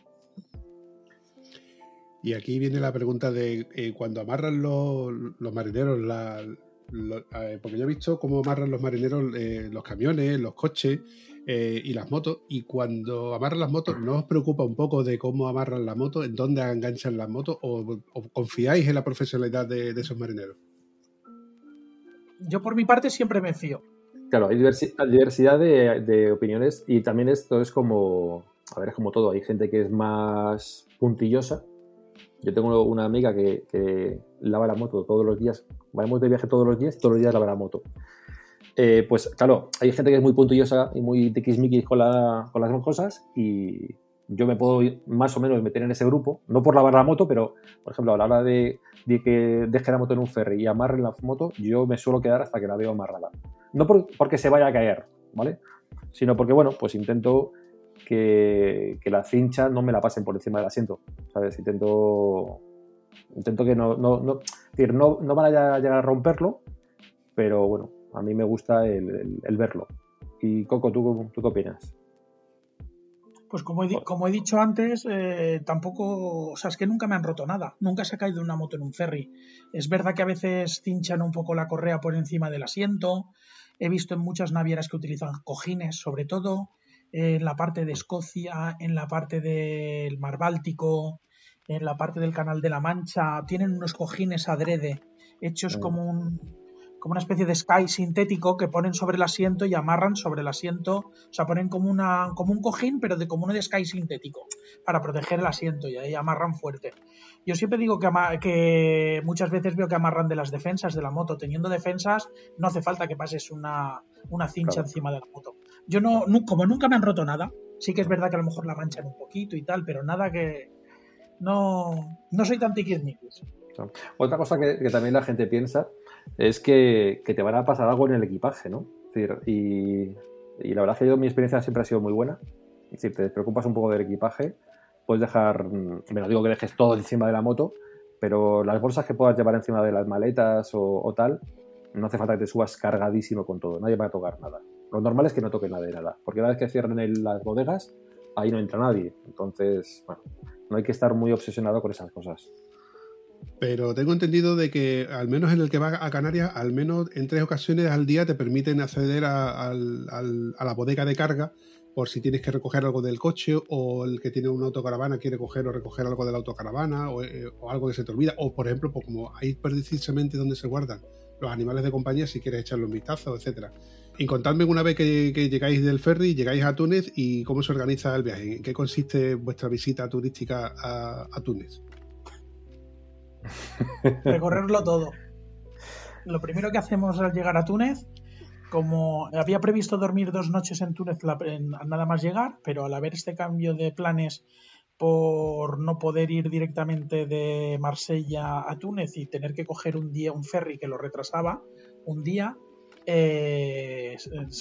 Y aquí viene la pregunta de eh, cuando amarran los, los marineros, la, porque yo he visto cómo amarran los marineros eh, los camiones, los coches eh, y las motos, y cuando amarran las motos, ¿no os preocupa un poco de cómo amarran la moto, en dónde enganchan las motos, o, confiáis en la profesionalidad de esos marineros? Yo por mi parte siempre me fío. Claro, hay diversi- hay diversidad de, de opiniones y también esto es como, a ver, es como todo, hay gente que es más puntillosa. Yo tengo una amiga que, que lava la moto todos los días, vamos de viaje todos los días, todos los días lava la moto. Eh, pues claro, hay gente que es muy puntillosa y muy tiquismiquis con, la- con las cosas y yo me puedo más o menos meter en ese grupo, no por lavar la moto, pero por ejemplo a la hora de, que deje la moto en un ferry y amarren la moto, yo me suelo quedar hasta que la veo amarrada. No por- porque se vaya a caer, ¿vale? Sino porque, bueno, pues intento que, que la cincha no me la pasen por encima del asiento, ¿sabes? Intento, intento que no, no, no, decir, no, no van a llegar a romperlo, pero bueno, a mí me gusta el- el verlo. Y Coco, ¿tú, ¿tú qué opinas? Pues como he, di- como he dicho antes, eh, tampoco, o sea, es que nunca me han roto nada, nunca se ha caído una moto en un ferry. Es verdad que a veces cinchan un poco la correa por encima del asiento, he visto en muchas navieras que utilizan cojines, sobre todo eh, en la parte de Escocia, en la parte del Mar Báltico, en la parte del Canal de la Mancha, tienen unos cojines adrede, hechos Mm. como un como una especie de sky sintético que ponen sobre el asiento y amarran sobre el asiento, o sea, ponen como una como un cojín, pero de como uno de sky sintético para proteger el asiento y ahí amarran fuerte. Yo siempre digo que, que muchas veces veo que amarran de las defensas de la moto. Teniendo defensas, no hace falta que pases una, una cincha Claro. encima de la moto. Yo no, nu- como nunca me han roto nada, sí que es verdad que a lo mejor la manchan un poquito y tal, pero nada que. No, no soy tan tiquismiquis. Otra cosa que, que también la gente piensa es que, te van a pasar algo en el equipaje, ¿no? Es decir, y, la verdad es que mi experiencia siempre ha sido muy buena. Es decir, te preocupas un poco del equipaje, puedes dejar, mm, me lo digo que dejes todo encima de la moto, pero las bolsas que puedas llevar encima de las maletas o, o tal, no hace falta que te subas cargadísimo con todo, nadie va a tocar nada. Lo normal es que no toque nada de nada, porque una vez que cierren el- las bodegas, ahí no entra nadie. Entonces, bueno, no hay que estar muy obsesionado con esas cosas. Pero tengo entendido de que, al menos en el que va a Canarias, al menos en tres ocasiones al día te permiten acceder a, la bodega de carga por si tienes que recoger algo del coche o el que tiene una autocaravana quiere coger o recoger algo de la autocaravana o, eh, o algo que se te olvida. O, por ejemplo, pues como ahí precisamente donde se guardan los animales de compañía si quieres echarle un vistazo, etcétera. Y contadme una vez que, llegáis del ferry, llegáis a Túnez y cómo se organiza el viaje. ¿En qué consiste vuestra visita turística a Túnez? Recorrerlo todo. Lo primero que hacemos al llegar a Túnez como había previsto dormir dos noches en Túnez nada más llegar, pero al haber este cambio de planes por no poder ir directamente de Marsella a Túnez y tener que coger un día un ferry que lo retrasaba un día, eh,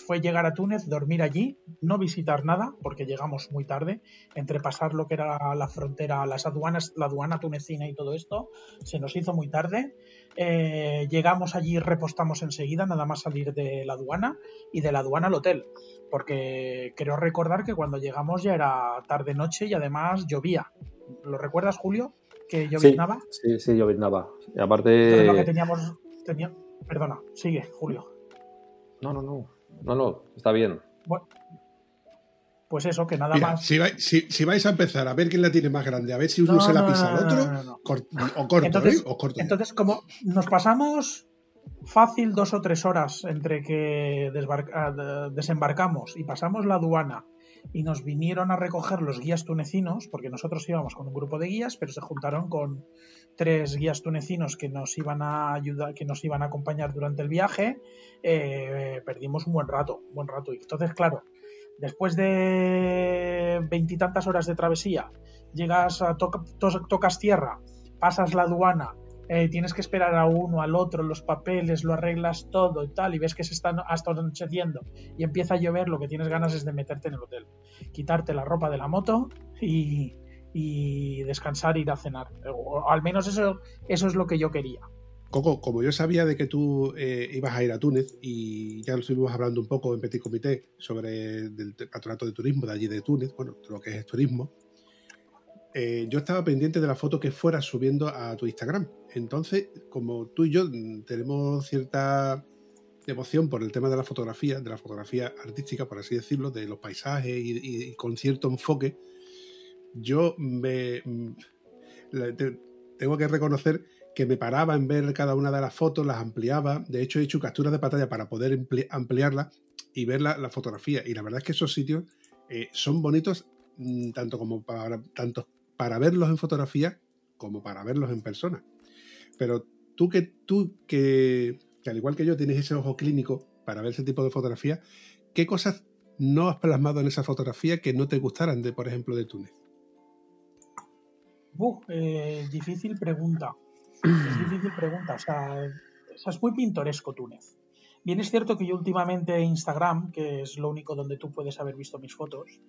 fue llegar a Túnez, dormir allí, no visitar nada, porque llegamos muy tarde, entre pasar lo que era la frontera, las aduanas, la aduana tunecina y todo esto, se nos hizo muy tarde. Eh, llegamos allí, repostamos enseguida, nada más salir de la aduana y de la aduana al hotel, porque creo recordar que cuando llegamos ya era tarde-noche y además llovía. ¿Lo recuerdas, Julio? Que Sí, lloviznaba. sí, sí, lloviznaba. Y Entonces, lo que aparte. teníamos, tenía- Perdona, sigue, Julio. No, no, no. No, no, está bien. Bueno, pues eso, que nada Mira, más. si, vais, si- si vais a empezar a ver quién la tiene más grande, a ver si uno No, se la pisa al otro, no, no, no. cor- o corto, Entonces- ¿eh? O corto. Entonces, como nos pasamos fácil dos o tres horas entre que de- desembarcamos y pasamos la aduana y nos vinieron a recoger los guías tunecinos, porque nosotros íbamos con un grupo de guías, pero se juntaron con tres guías tunecinos que nos iban a ayudar, que nos iban a acompañar durante el viaje, eh, perdimos un buen rato, un buen rato. Y entonces, claro, después de veintitantas horas de travesía, llegas a toca- to- tocas tierra, pasas la aduana, eh, tienes que esperar a uno, al otro, los papeles, lo arreglas todo y tal, y ves que se está hasta anocheciendo y empieza a llover, lo que tienes ganas es de meterte en el hotel, quitarte la ropa de la moto y, y descansar ir a cenar. O al menos eso, eso es lo que yo quería. Coco, como yo sabía de que tú eh, ibas a ir a Túnez y ya lo estuvimos hablando un poco en Petit Comité sobre el patronato de turismo de allí de Túnez, bueno, lo que es turismo, eh, yo estaba pendiente de la foto que fueras subiendo a tu Instagram. Entonces, como tú y yo mm, tenemos cierta devoción por el tema de la fotografía, de la fotografía artística, por así decirlo, de los paisajes y, con cierto enfoque, yo me mm, tengo que reconocer que me paraba en ver cada una de las fotos, las ampliaba. De hecho, he hecho capturas de pantalla para poder ampli- ampliarlas y ver la, la fotografía. Y la verdad es que esos sitios eh, son bonitos mm, tanto como para tanto para verlos en fotografía como para verlos en persona. Pero tú que tú que, que al igual que yo tienes ese ojo clínico para ver ese tipo de fotografía, ¿qué cosas no has plasmado en esa fotografía que no te gustaran de, por ejemplo, de Túnez? Eh, difícil pregunta. Es difícil pregunta. O sea, o sea, es muy pintoresco Túnez. Bien es cierto que yo últimamente Instagram, que es lo único donde tú puedes haber visto mis fotos,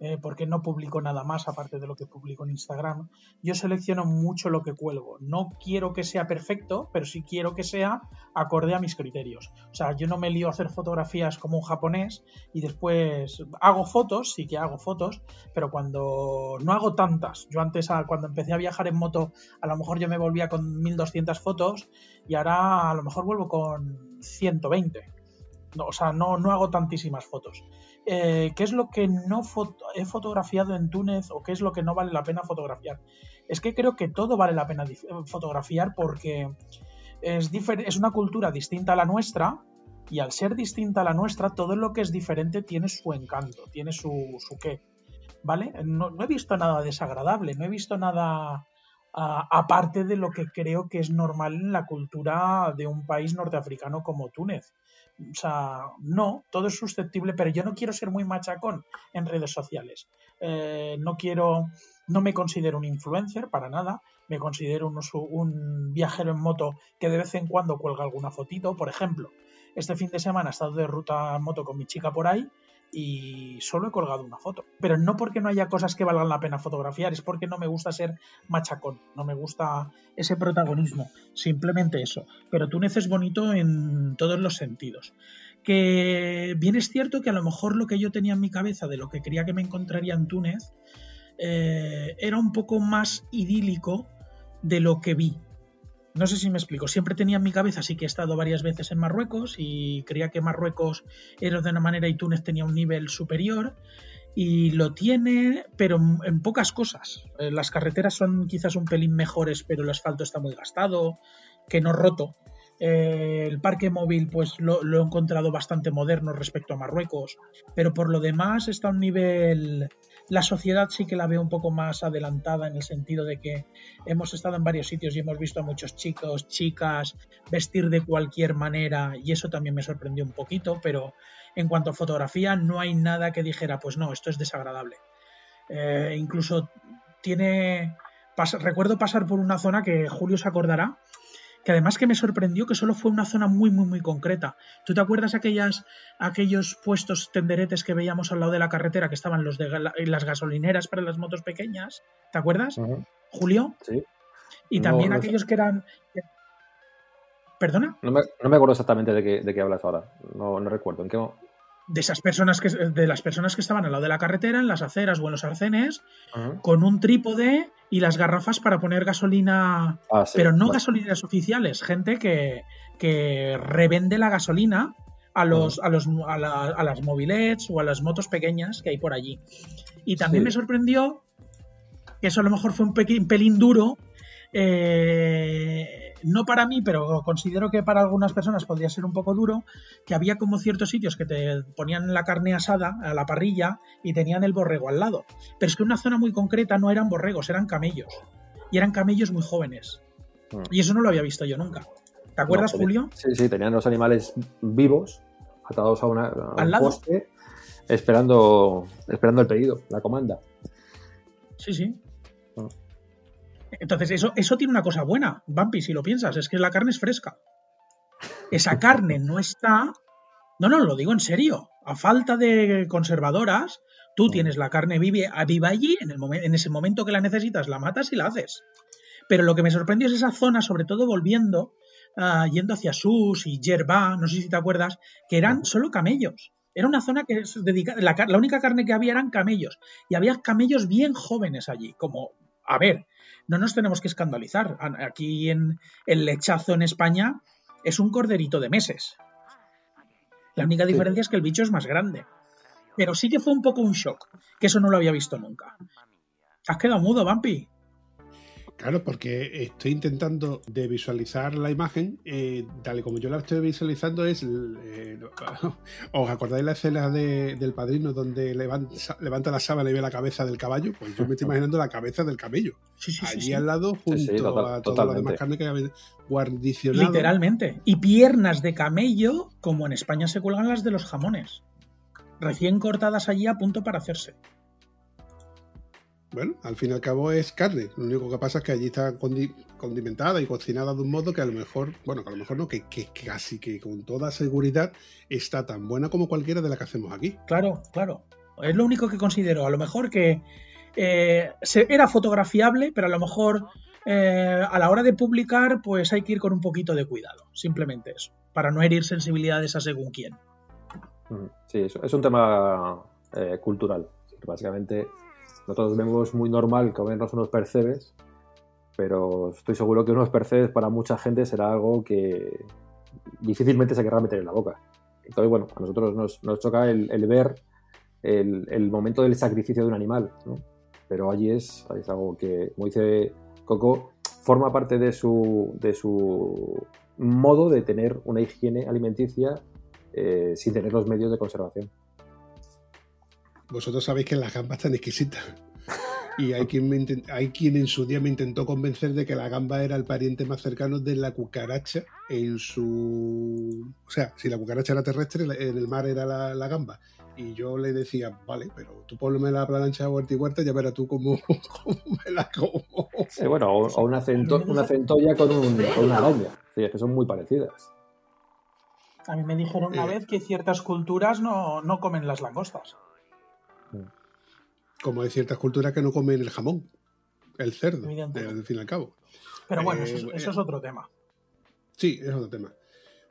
eh, porque no publico nada más aparte de lo que publico en Instagram, yo selecciono mucho lo que cuelgo. No quiero que sea perfecto, pero sí quiero que sea acorde a mis criterios. O sea, yo no me lío a hacer fotografías como un japonés y después hago fotos, sí que hago fotos, pero cuando no hago tantas. Yo antes, cuando empecé a viajar en moto, a lo mejor yo me volvía con 1200 fotos y ahora a lo mejor vuelvo con 120. No, o sea, no, no hago tantísimas fotos. Eh, ¿Qué es lo que no he fotografiado en Túnez o qué es lo que no vale la pena fotografiar? Es que creo que todo vale la pena fotografiar porque es, es una cultura distinta a la nuestra y al ser distinta a la nuestra, todo lo que es diferente tiene su encanto, tiene su, qué. ¿Vale? No, he visto nada desagradable, no he visto nada aparte de lo que creo que es normal en la cultura de un país norteafricano como Túnez. O sea, no, todo es susceptible, pero yo no quiero ser muy machacón en redes sociales. Eh, no quiero, no me considero un influencer para nada. Me considero un, un viajero en moto que de vez en cuando cuelga alguna fotito. Por ejemplo, este fin de semana he estado de ruta en moto con mi chica por ahí y solo he colgado una foto. Pero no porque no haya cosas que valgan la pena fotografiar, es porque no me gusta ser machacón, no me gusta ese protagonismo, simplemente eso. Pero Túnez es bonito en todos los sentidos. Que bien es cierto que a lo mejor lo que yo tenía en mi cabeza de lo que creía que me encontraría en Túnez eh, era un poco más idílico de lo que vi. No sé si me explico. Siempre tenía en mi cabeza, sí que he estado varias veces en Marruecos y creía que Marruecos era de una manera y Túnez tenía un nivel superior. Y lo tiene, pero en- pocas cosas. Eh, Las carreteras son quizás un pelín mejores, pero el asfalto está muy gastado, que no roto. Eh, el parque móvil, pues lo, lo he encontrado bastante moderno respecto a Marruecos, pero por lo demás está a un nivel La sociedad sí que la veo un poco más adelantada en el sentido de que hemos estado en varios sitios y hemos visto a muchos chicos, chicas vestir de cualquier manera y eso también me sorprendió un poquito, pero en cuanto a fotografía no hay nada que dijera, pues no, esto es desagradable. Eh, incluso tiene... recuerdo pasar por una zona que Julio se acordará, que además que me sorprendió que solo fue una zona muy, muy, muy concreta. ¿Tú te acuerdas aquellas, aquellos puestos tenderetes que veíamos al lado de la carretera que estaban los de las gasolineras para las motos pequeñas? ¿Te acuerdas, Julio? Sí. Y también no aquellos que eran... ¿Perdona? No me, no me acuerdo exactamente de qué, de qué hablas ahora. No, no recuerdo. ¿En qué, De esas personas que de las personas que estaban al lado de la carretera, en las aceras o en los arcenes, con un trípode y las garrafas para poner gasolina Ah, sí, pero no vale. gasolineras oficiales, gente que, que revende la gasolina a, los, a, los, a, la- a las mobilets o a las motos pequeñas que hay por allí. Y también Sí. me sorprendió que eso a lo mejor fue un un pelín duro. eh, no para mí, pero considero que para algunas personas podría ser un poco duro, que había como ciertos sitios que te ponían la carne asada a la parrilla y tenían el borrego al lado. Pero es que una zona muy concreta no eran borregos, eran camellos. Y eran camellos muy jóvenes. Mm. Y eso no lo había visto yo nunca. ¿Te acuerdas, No, Julio? Sí, sí, tenían los animales vivos, atados a, una, a un lado. poste, esperando, esperando el pedido, la comanda. Sí, sí. Entonces, eso, eso tiene una cosa buena, Bumpy, si lo piensas, es que la carne es fresca. Esa carne no está. No, no, lo digo en serio. A falta de conservadoras, tú tienes la carne vive, viva allí, en, el momen- en ese momento que la necesitas, la matas y la haces. Pero lo que me sorprendió es esa zona, sobre todo volviendo, ah, yendo hacia Sus y Yerba, no sé si te acuerdas, que eran solo camellos. Era una zona que es dedicada. La, la única carne que había eran camellos. Y había camellos bien jóvenes allí. Como, a ver, no nos tenemos que escandalizar. Aquí en el lechazo en España es un corderito de meses. La única Sí. diferencia es que el bicho es más grande. Pero sí que fue un poco un shock, que eso no lo había visto nunca. Has quedado mudo, Vampi. Claro, porque estoy intentando de visualizar la imagen, eh, tal y como yo la estoy visualizando es, eh, ¿os acordáis la escena de- del padrino donde levanta, levanta la sábana y ve la cabeza del caballo? Pues yo me estoy imaginando la cabeza del camello, Sí, sí, sí, allí sí. al lado junto Sí, sí, total- a toda la demás carne que había guardicionado. Literalmente. Y piernas de camello, como en España se cuelgan las de los jamones. Recién cortadas allí a punto para hacerse. Bueno, al fin y al cabo es carne. Lo único que pasa es que allí está condi- condimentada y cocinada de un modo que a lo mejor, bueno, que a lo mejor no, que, que casi que con toda seguridad está tan buena como cualquiera de la que hacemos aquí. Claro, claro. Es lo único que considero. A lo mejor que eh, se- era fotografiable, pero a lo mejor eh, a la hora de publicar, pues hay que ir con un poquito de cuidado. Simplemente eso. Para no herir sensibilidades a según quién. Sí, es, es un tema eh, cultural. Básicamente, nosotros vemos muy normal comernos unos percebes, pero estoy seguro que unos percebes para mucha gente será algo que difícilmente se querrá meter en la boca. Entonces, bueno, a nosotros nos, nos choca el, ver el, momento del sacrificio de un animal, ¿no? Pero allí es, es algo que, como dice Coco, forma parte de su, de su modo de tener una higiene alimenticia eh, sin tener los medios de conservación. Vosotros sabéis que las gambas están exquisitas. Y hay quien, me intent- hay quien en su día me intentó convencer de que la gamba era el pariente más cercano de la cucaracha en su... O sea, si la cucaracha era terrestre, en el mar era la, la gamba. Y yo le decía, vale, pero tú ponme la plancha huerta y huerta, ya verás tú cómo, cómo me la como. Sí, bueno, o, o una, cento- una centolla con, un- con una araña. Sí, es que son muy parecidas. A mí me dijeron una Eh. vez que ciertas culturas no, no comen las langostas. Como hay ciertas culturas que no comen el jamón, el cerdo, al fin y al cabo. Pero bueno, Eh, eso, es- eso es otro tema. Sí, es otro tema.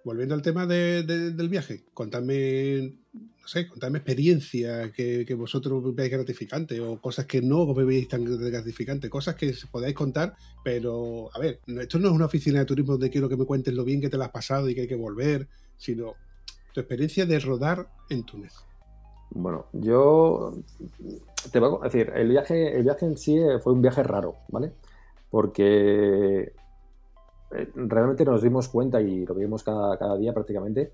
Volviendo al tema de- de- del viaje, contadme, no sé, contadme experiencias que, que vosotros veáis gratificantes o cosas que no veis tan gratificantes, cosas que podáis contar, pero a ver, esto no es una oficina de turismo donde quiero que me cuentes lo bien que te la has pasado y que hay que volver, sino tu experiencia de rodar en Túnez. Bueno, yo te voy a decir, el viaje, el viaje en sí eh, fue un viaje raro, ¿vale? Porque eh, realmente nos dimos cuenta y lo vimos cada, cada día prácticamente.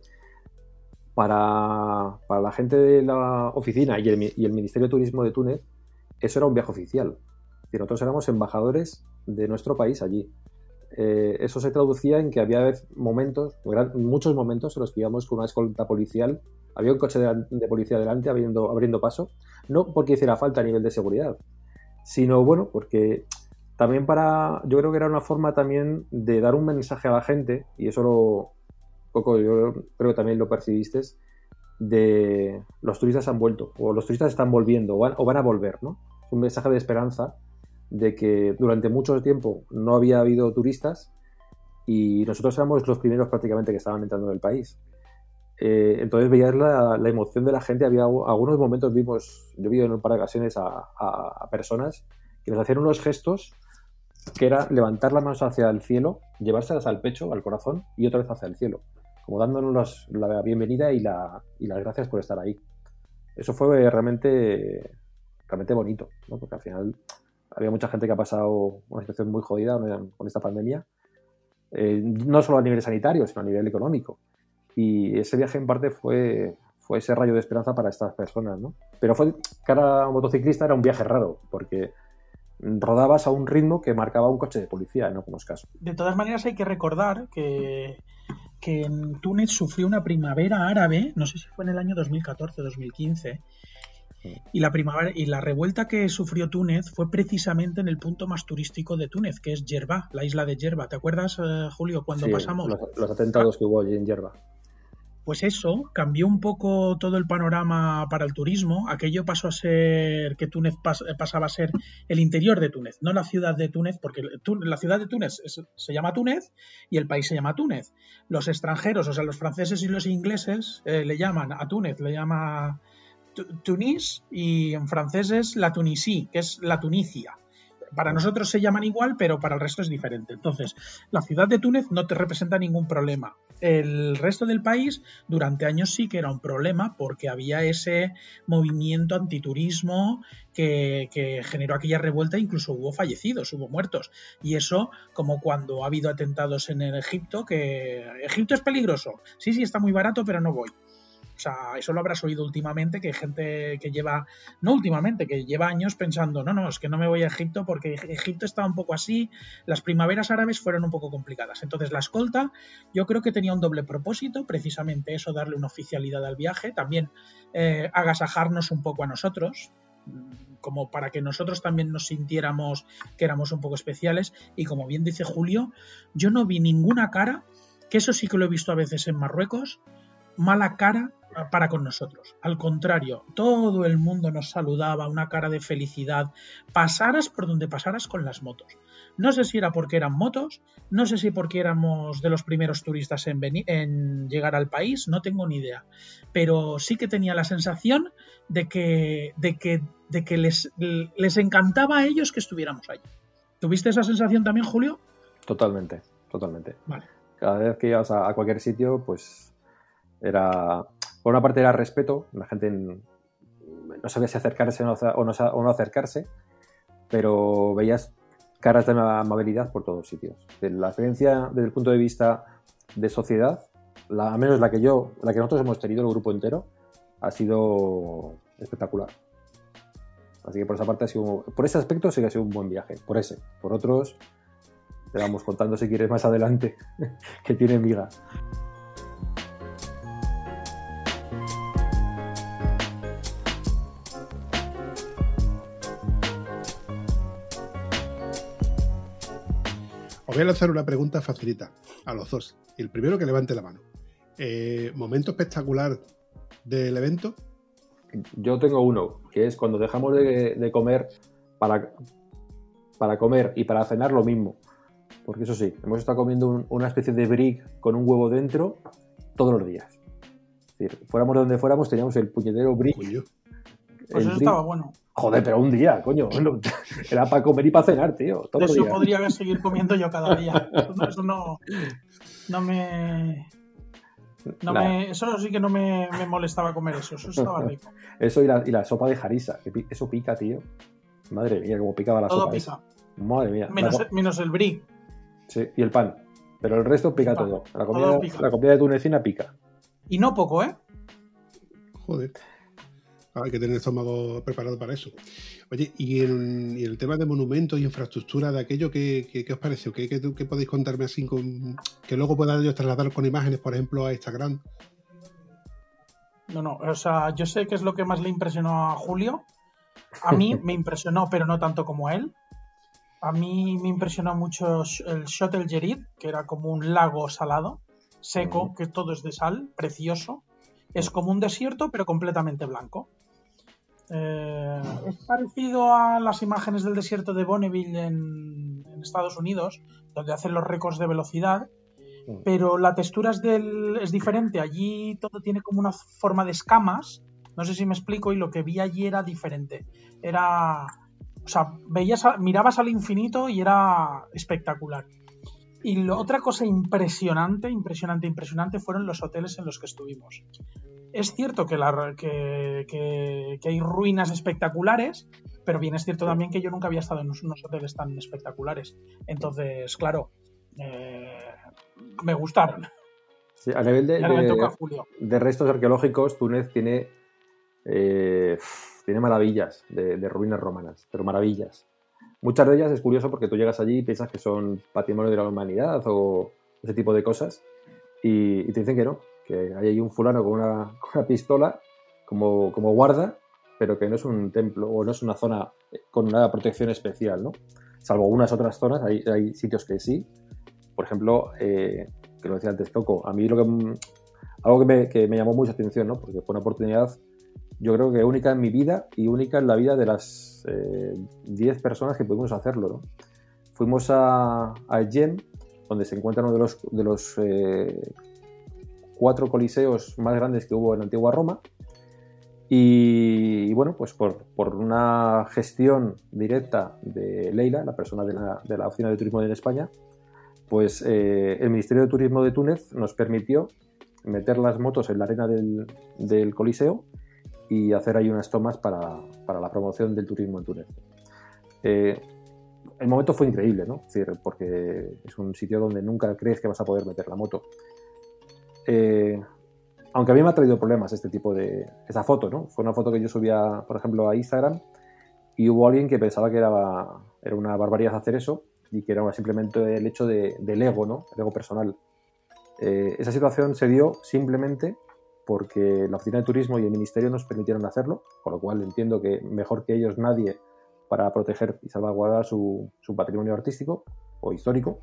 Para, para la gente de la oficina y el, y el Ministerio de Turismo de Túnez, eso era un viaje oficial. Y nosotros éramos embajadores de nuestro país allí. Eh, eso se traducía en que había momentos, muchos momentos en los que íbamos con una escolta policial, había un coche de, policía delante abriendo, abriendo paso, no porque hiciera falta a nivel de seguridad, sino bueno, porque también para, yo creo que era una forma también de dar un mensaje a la gente, y eso lo, poco yo creo que también lo percibiste, de los turistas han vuelto, o los turistas están volviendo, o van, o van a volver, ¿no? Un mensaje de esperanza de que durante mucho tiempo no había habido turistas y nosotros éramos los primeros prácticamente que estaban entrando en el país. Eh, entonces veías la, la emoción de la gente, había algunos momentos vimos, yo vi en un par de ocasiones a, a- a personas que nos hacían unos gestos que era levantar las manos hacia el cielo, llevárselas al pecho, al corazón y otra vez hacia el cielo, como dándonos la bienvenida y, la, y las gracias por estar ahí. Eso fue realmente, realmente bonito, ¿no? porque al final había mucha gente que ha pasado una situación muy jodida con esta pandemia, eh, no solo a nivel sanitario, sino a nivel económico. Y ese viaje en parte fue, fue ese rayo de esperanza para estas personas, ¿no? Pero fue, cada motociclista era un viaje raro, porque rodabas a un ritmo que marcaba un coche de policía en algunos casos. De todas maneras, hay que recordar que, que en Túnez sufrió una primavera árabe, no sé si fue en el año 2014-2015, y la primavera y la revuelta que sufrió Túnez fue precisamente en el punto más turístico de Túnez, que es Yerba, la isla de Yerba. ¿Te acuerdas, eh, Julio, cuando Sí, pasamos? Los, los atentados que hubo allí en Yerba. Pues eso cambió un poco todo el panorama para el turismo. Aquello pasó a ser que Túnez pas- pasaba a ser el interior de Túnez, no la ciudad de Túnez, porque la ciudad de Túnez es- se llama Túnez y el país se llama Túnez. Los extranjeros, o sea, los franceses y los ingleses eh, le llaman a Túnez, le llama Tunis y en francés es la Tunisie, que es la Tunicia. Para nosotros se llaman igual, pero para el resto es diferente. Entonces, la ciudad de Túnez no te representa ningún problema. El resto del país durante años sí que era un problema porque había ese movimiento antiturismo que, que generó aquella revuelta, incluso hubo fallecidos, hubo muertos. Y eso, como cuando ha habido atentados en Egipto, que Egipto es peligroso. Sí, sí, está muy barato, pero no voy. Sea, eso lo habrás oído últimamente, que hay gente que lleva, no últimamente, que lleva años pensando, no, no, es que no me voy a Egipto porque Egipto está un poco así, las primaveras árabes fueron un poco complicadas. Entonces la escolta yo creo que tenía un doble propósito, precisamente eso, darle una oficialidad al viaje, también eh, agasajarnos un poco a nosotros, como para que nosotros también nos sintiéramos que éramos un poco especiales y como bien dice Julio, yo no vi ninguna cara, que eso sí que lo he visto a veces en Marruecos, mala cara para con nosotros. Al contrario, todo el mundo nos saludaba, una cara de felicidad, pasaras por donde pasaras con las motos. No sé si era porque eran motos, no sé si porque éramos de los primeros turistas en, veni- en llegar al país, no tengo ni idea. Pero sí que tenía la sensación de que, de que, de que les, les encantaba a ellos que estuviéramos allí. ¿Tuviste esa sensación también, Julio? Totalmente, totalmente. Vale. Cada vez que ibas a, a cualquier sitio, pues era. Por una parte era respeto, la gente no sabía si acercarse o no, o no acercarse, pero veías caras de amabilidad por todos sitios. La experiencia desde el punto de vista de sociedad, la, al menos la que yo, la que nosotros hemos tenido, el grupo entero, ha sido espectacular. Así que por esa parte ha sido, por ese aspecto sí que ha sido un buen viaje. Por ese, por otros, te vamos contando si quieres más adelante, que tiene miga. Os voy a lanzar una pregunta facilita a los dos. El primero que levante la mano. Eh, ¿Momento espectacular del evento? Yo tengo uno, que es cuando dejamos de, de comer para, para comer y para cenar lo mismo. Porque eso sí, hemos estado comiendo un- una especie de brick con un huevo dentro todos los días. Es decir, fuéramos de donde fuéramos, teníamos el puñetero brick. Coño. Pues eso estaba bueno. Joder, pero un día, coño. Era para comer y para cenar, tío. De eso podría seguir comiendo yo cada día. Eso no, eso no, me. No me, eso sí que no me, me molestaba comer eso, eso estaba rico. Eso y la, y la sopa de jarisa. que pi- Eso pica, tío. Madre mía, cómo picaba la Todo sopa. pica, esa. Madre mía. menos, La- menos el brie. sí, y el pan. Pero el resto pica El todo. La Todo comida, pica. la comida de tunecina pica. Y no poco, ¿eh? Joder. Hay que tener el estómago preparado para eso. Oye, y en, y en el tema de monumentos y infraestructura de aquello, ¿qué, qué- qué os pareció? ¿Qué, qué, qué podéis contarme así con que luego pueda yo trasladar con imágenes, por ejemplo, a Instagram? No, no, o sea, yo sé que es lo que más le impresionó a Julio. A mí me impresionó, pero no tanto como a él. A mí me impresionó mucho el Shot el Gerid, que era como un lago salado, seco, que todo es de sal, precioso. Es como un desierto, pero completamente blanco. Eh, es parecido a las imágenes del desierto de Bonneville en, en Estados Unidos, donde hacen los récords de velocidad, pero la textura es, del, es diferente. Allí todo tiene como una forma de escamas. No sé si me explico, y lo que vi allí era diferente. Era. O sea, veías, mirabas al infinito y era espectacular. Y lo- otra cosa impresionante, impresionante, impresionante fueron los hoteles en los que estuvimos. Es cierto que, la- que- que- que hay ruinas espectaculares, pero bien es cierto también que yo nunca había estado en unos, unos hoteles tan espectaculares. Entonces, claro, eh, me gustaron. Sí, a nivel de, de- toca a Julio. de restos arqueológicos, Túnez tiene, eh, tiene maravillas de, de ruinas romanas, pero maravillas. Muchas de ellas es curioso porque tú llegas allí y piensas que son patrimonio de la humanidad o ese tipo de cosas y, y te dicen que no, que hay un fulano con una, con una pistola como, como guarda, pero que no es un templo o no es una zona con una protección especial, ¿no? Salvo unas otras zonas, hay, hay sitios que sí. Por ejemplo, eh, que lo decía antes Coco, a mí lo que algo que me, que me llamó mucha atención, ¿no? Porque fue una oportunidad, yo creo que única en mi vida y única en la vida de las eh, 10 personas que pudimos hacerlo, ¿no? Fuimos a, a Egen, donde se encuentra uno de los, de los eh, cuatro coliseos más grandes que hubo en la antigua Roma. Y, bueno, pues por, por una gestión directa de Leila, la persona de la, de la Oficina de Turismo en España, pues eh, el Ministerio de Turismo de Túnez nos permitió meter las motos en la arena del, del Coliseo y hacer ahí unas tomas para, para la promoción del turismo en Túnez. Eh, el momento fue increíble, ¿no? Es decir, porque es un sitio donde nunca crees que vas a poder meter la moto. Eh, aunque a mí me ha traído problemas este tipo de... Esa foto, ¿no? Fue una foto que yo subía, por ejemplo, a Instagram y hubo alguien que pensaba que era, una barbaridad hacer eso y que era simplemente el hecho de, del ego, ¿no? El ego personal. Eh, esa situación se dio simplemente porque la Oficina de Turismo y el Ministerio nos permitieron hacerlo, con lo cual entiendo que mejor que ellos nadie para proteger y salvaguardar su, patrimonio artístico o histórico.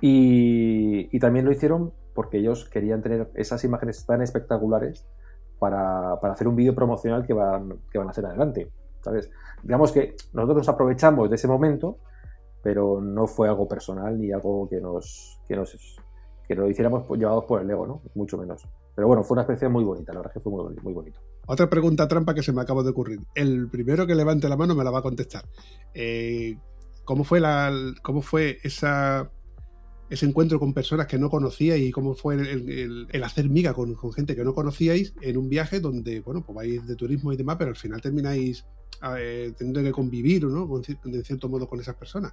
Y, también lo hicieron porque ellos querían tener esas imágenes tan espectaculares para, para hacer un vídeo promocional que van, que van a hacer adelante. ¿sabes? Digamos que nosotros nos aprovechamos de ese momento, pero no fue algo personal ni algo que nos, que nos que lo hiciéramos llevados por el ego, ¿no? Mucho menos. Pero bueno, fue una experiencia muy bonita, la verdad que fue muy, muy bonito. Otra pregunta trampa que se me acaba de ocurrir. El primero que levante la mano me la va a contestar. Eh, ¿Cómo fue, la, cómo fue esa, ese encuentro con personas que no conocíais y cómo fue el, el, el hacer miga con, con, gente que no conocíais en un viaje donde, bueno, pues vais de turismo y demás, pero al final termináis eh, teniendo que convivir, ¿no? Con, de cierto modo con esas personas?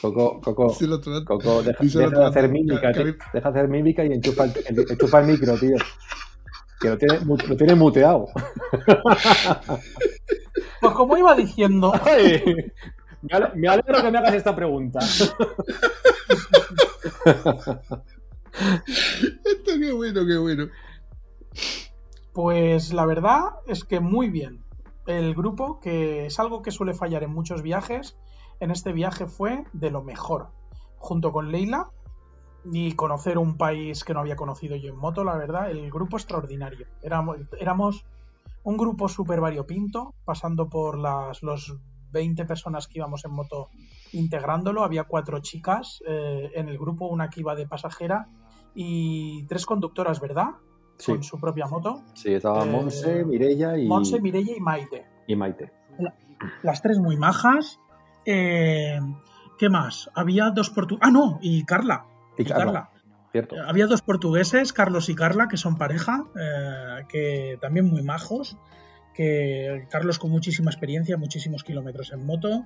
Coco, Coco, Coco deja, deja de hacer mímica, que, deja de hacer mímica y enchufa el, enchufa el micro, tío. Que lo tiene, lo tiene muteado. Pues como iba diciendo. Ay, me alegro que me hagas esta pregunta. Esto qué bueno, qué bueno. Pues la verdad es que muy bien. El grupo, que es algo que suele fallar en muchos viajes, en este viaje fue de lo mejor. Junto con Leila y conocer un país que no había conocido yo en moto, la verdad, el grupo extraordinario. Éramos, éramos un grupo súper variopinto, pasando por las los 20 personas que íbamos en moto integrándolo. Había cuatro chicas eh, en el grupo, una que iba de pasajera y tres conductoras, ¿verdad? Sí. Con su propia moto. Sí, estaba Monse, eh, Mirella y. Monse, Mirella y Maite. Y Maite. Las tres muy majas. Eh, ¿Qué más? Había dos portugueses. Ah, no, y Carla. Y, y Carla. Carla. Cierto. Había dos portugueses, Carlos y Carla, que son pareja, eh, que también muy majos. que Carlos con muchísima experiencia, muchísimos kilómetros en moto.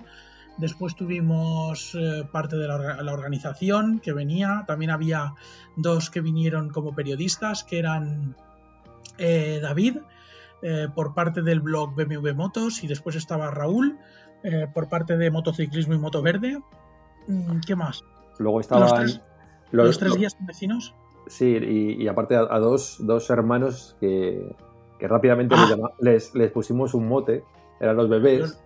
Después tuvimos eh, parte de la, orga- la organización que venía. También había dos que vinieron como periodistas, que eran eh, David, eh, por parte del blog BMW Motos, y después estaba Raúl, eh, por parte de Motociclismo y Moto Verde. Mm, ¿Qué más? Luego estaban Los tres- los- ¿Los tres guías vecinos? Sí, y, y aparte a, a dos, dos hermanos que, que rápidamente Ah. les, les, les pusimos un mote, eran los bebés,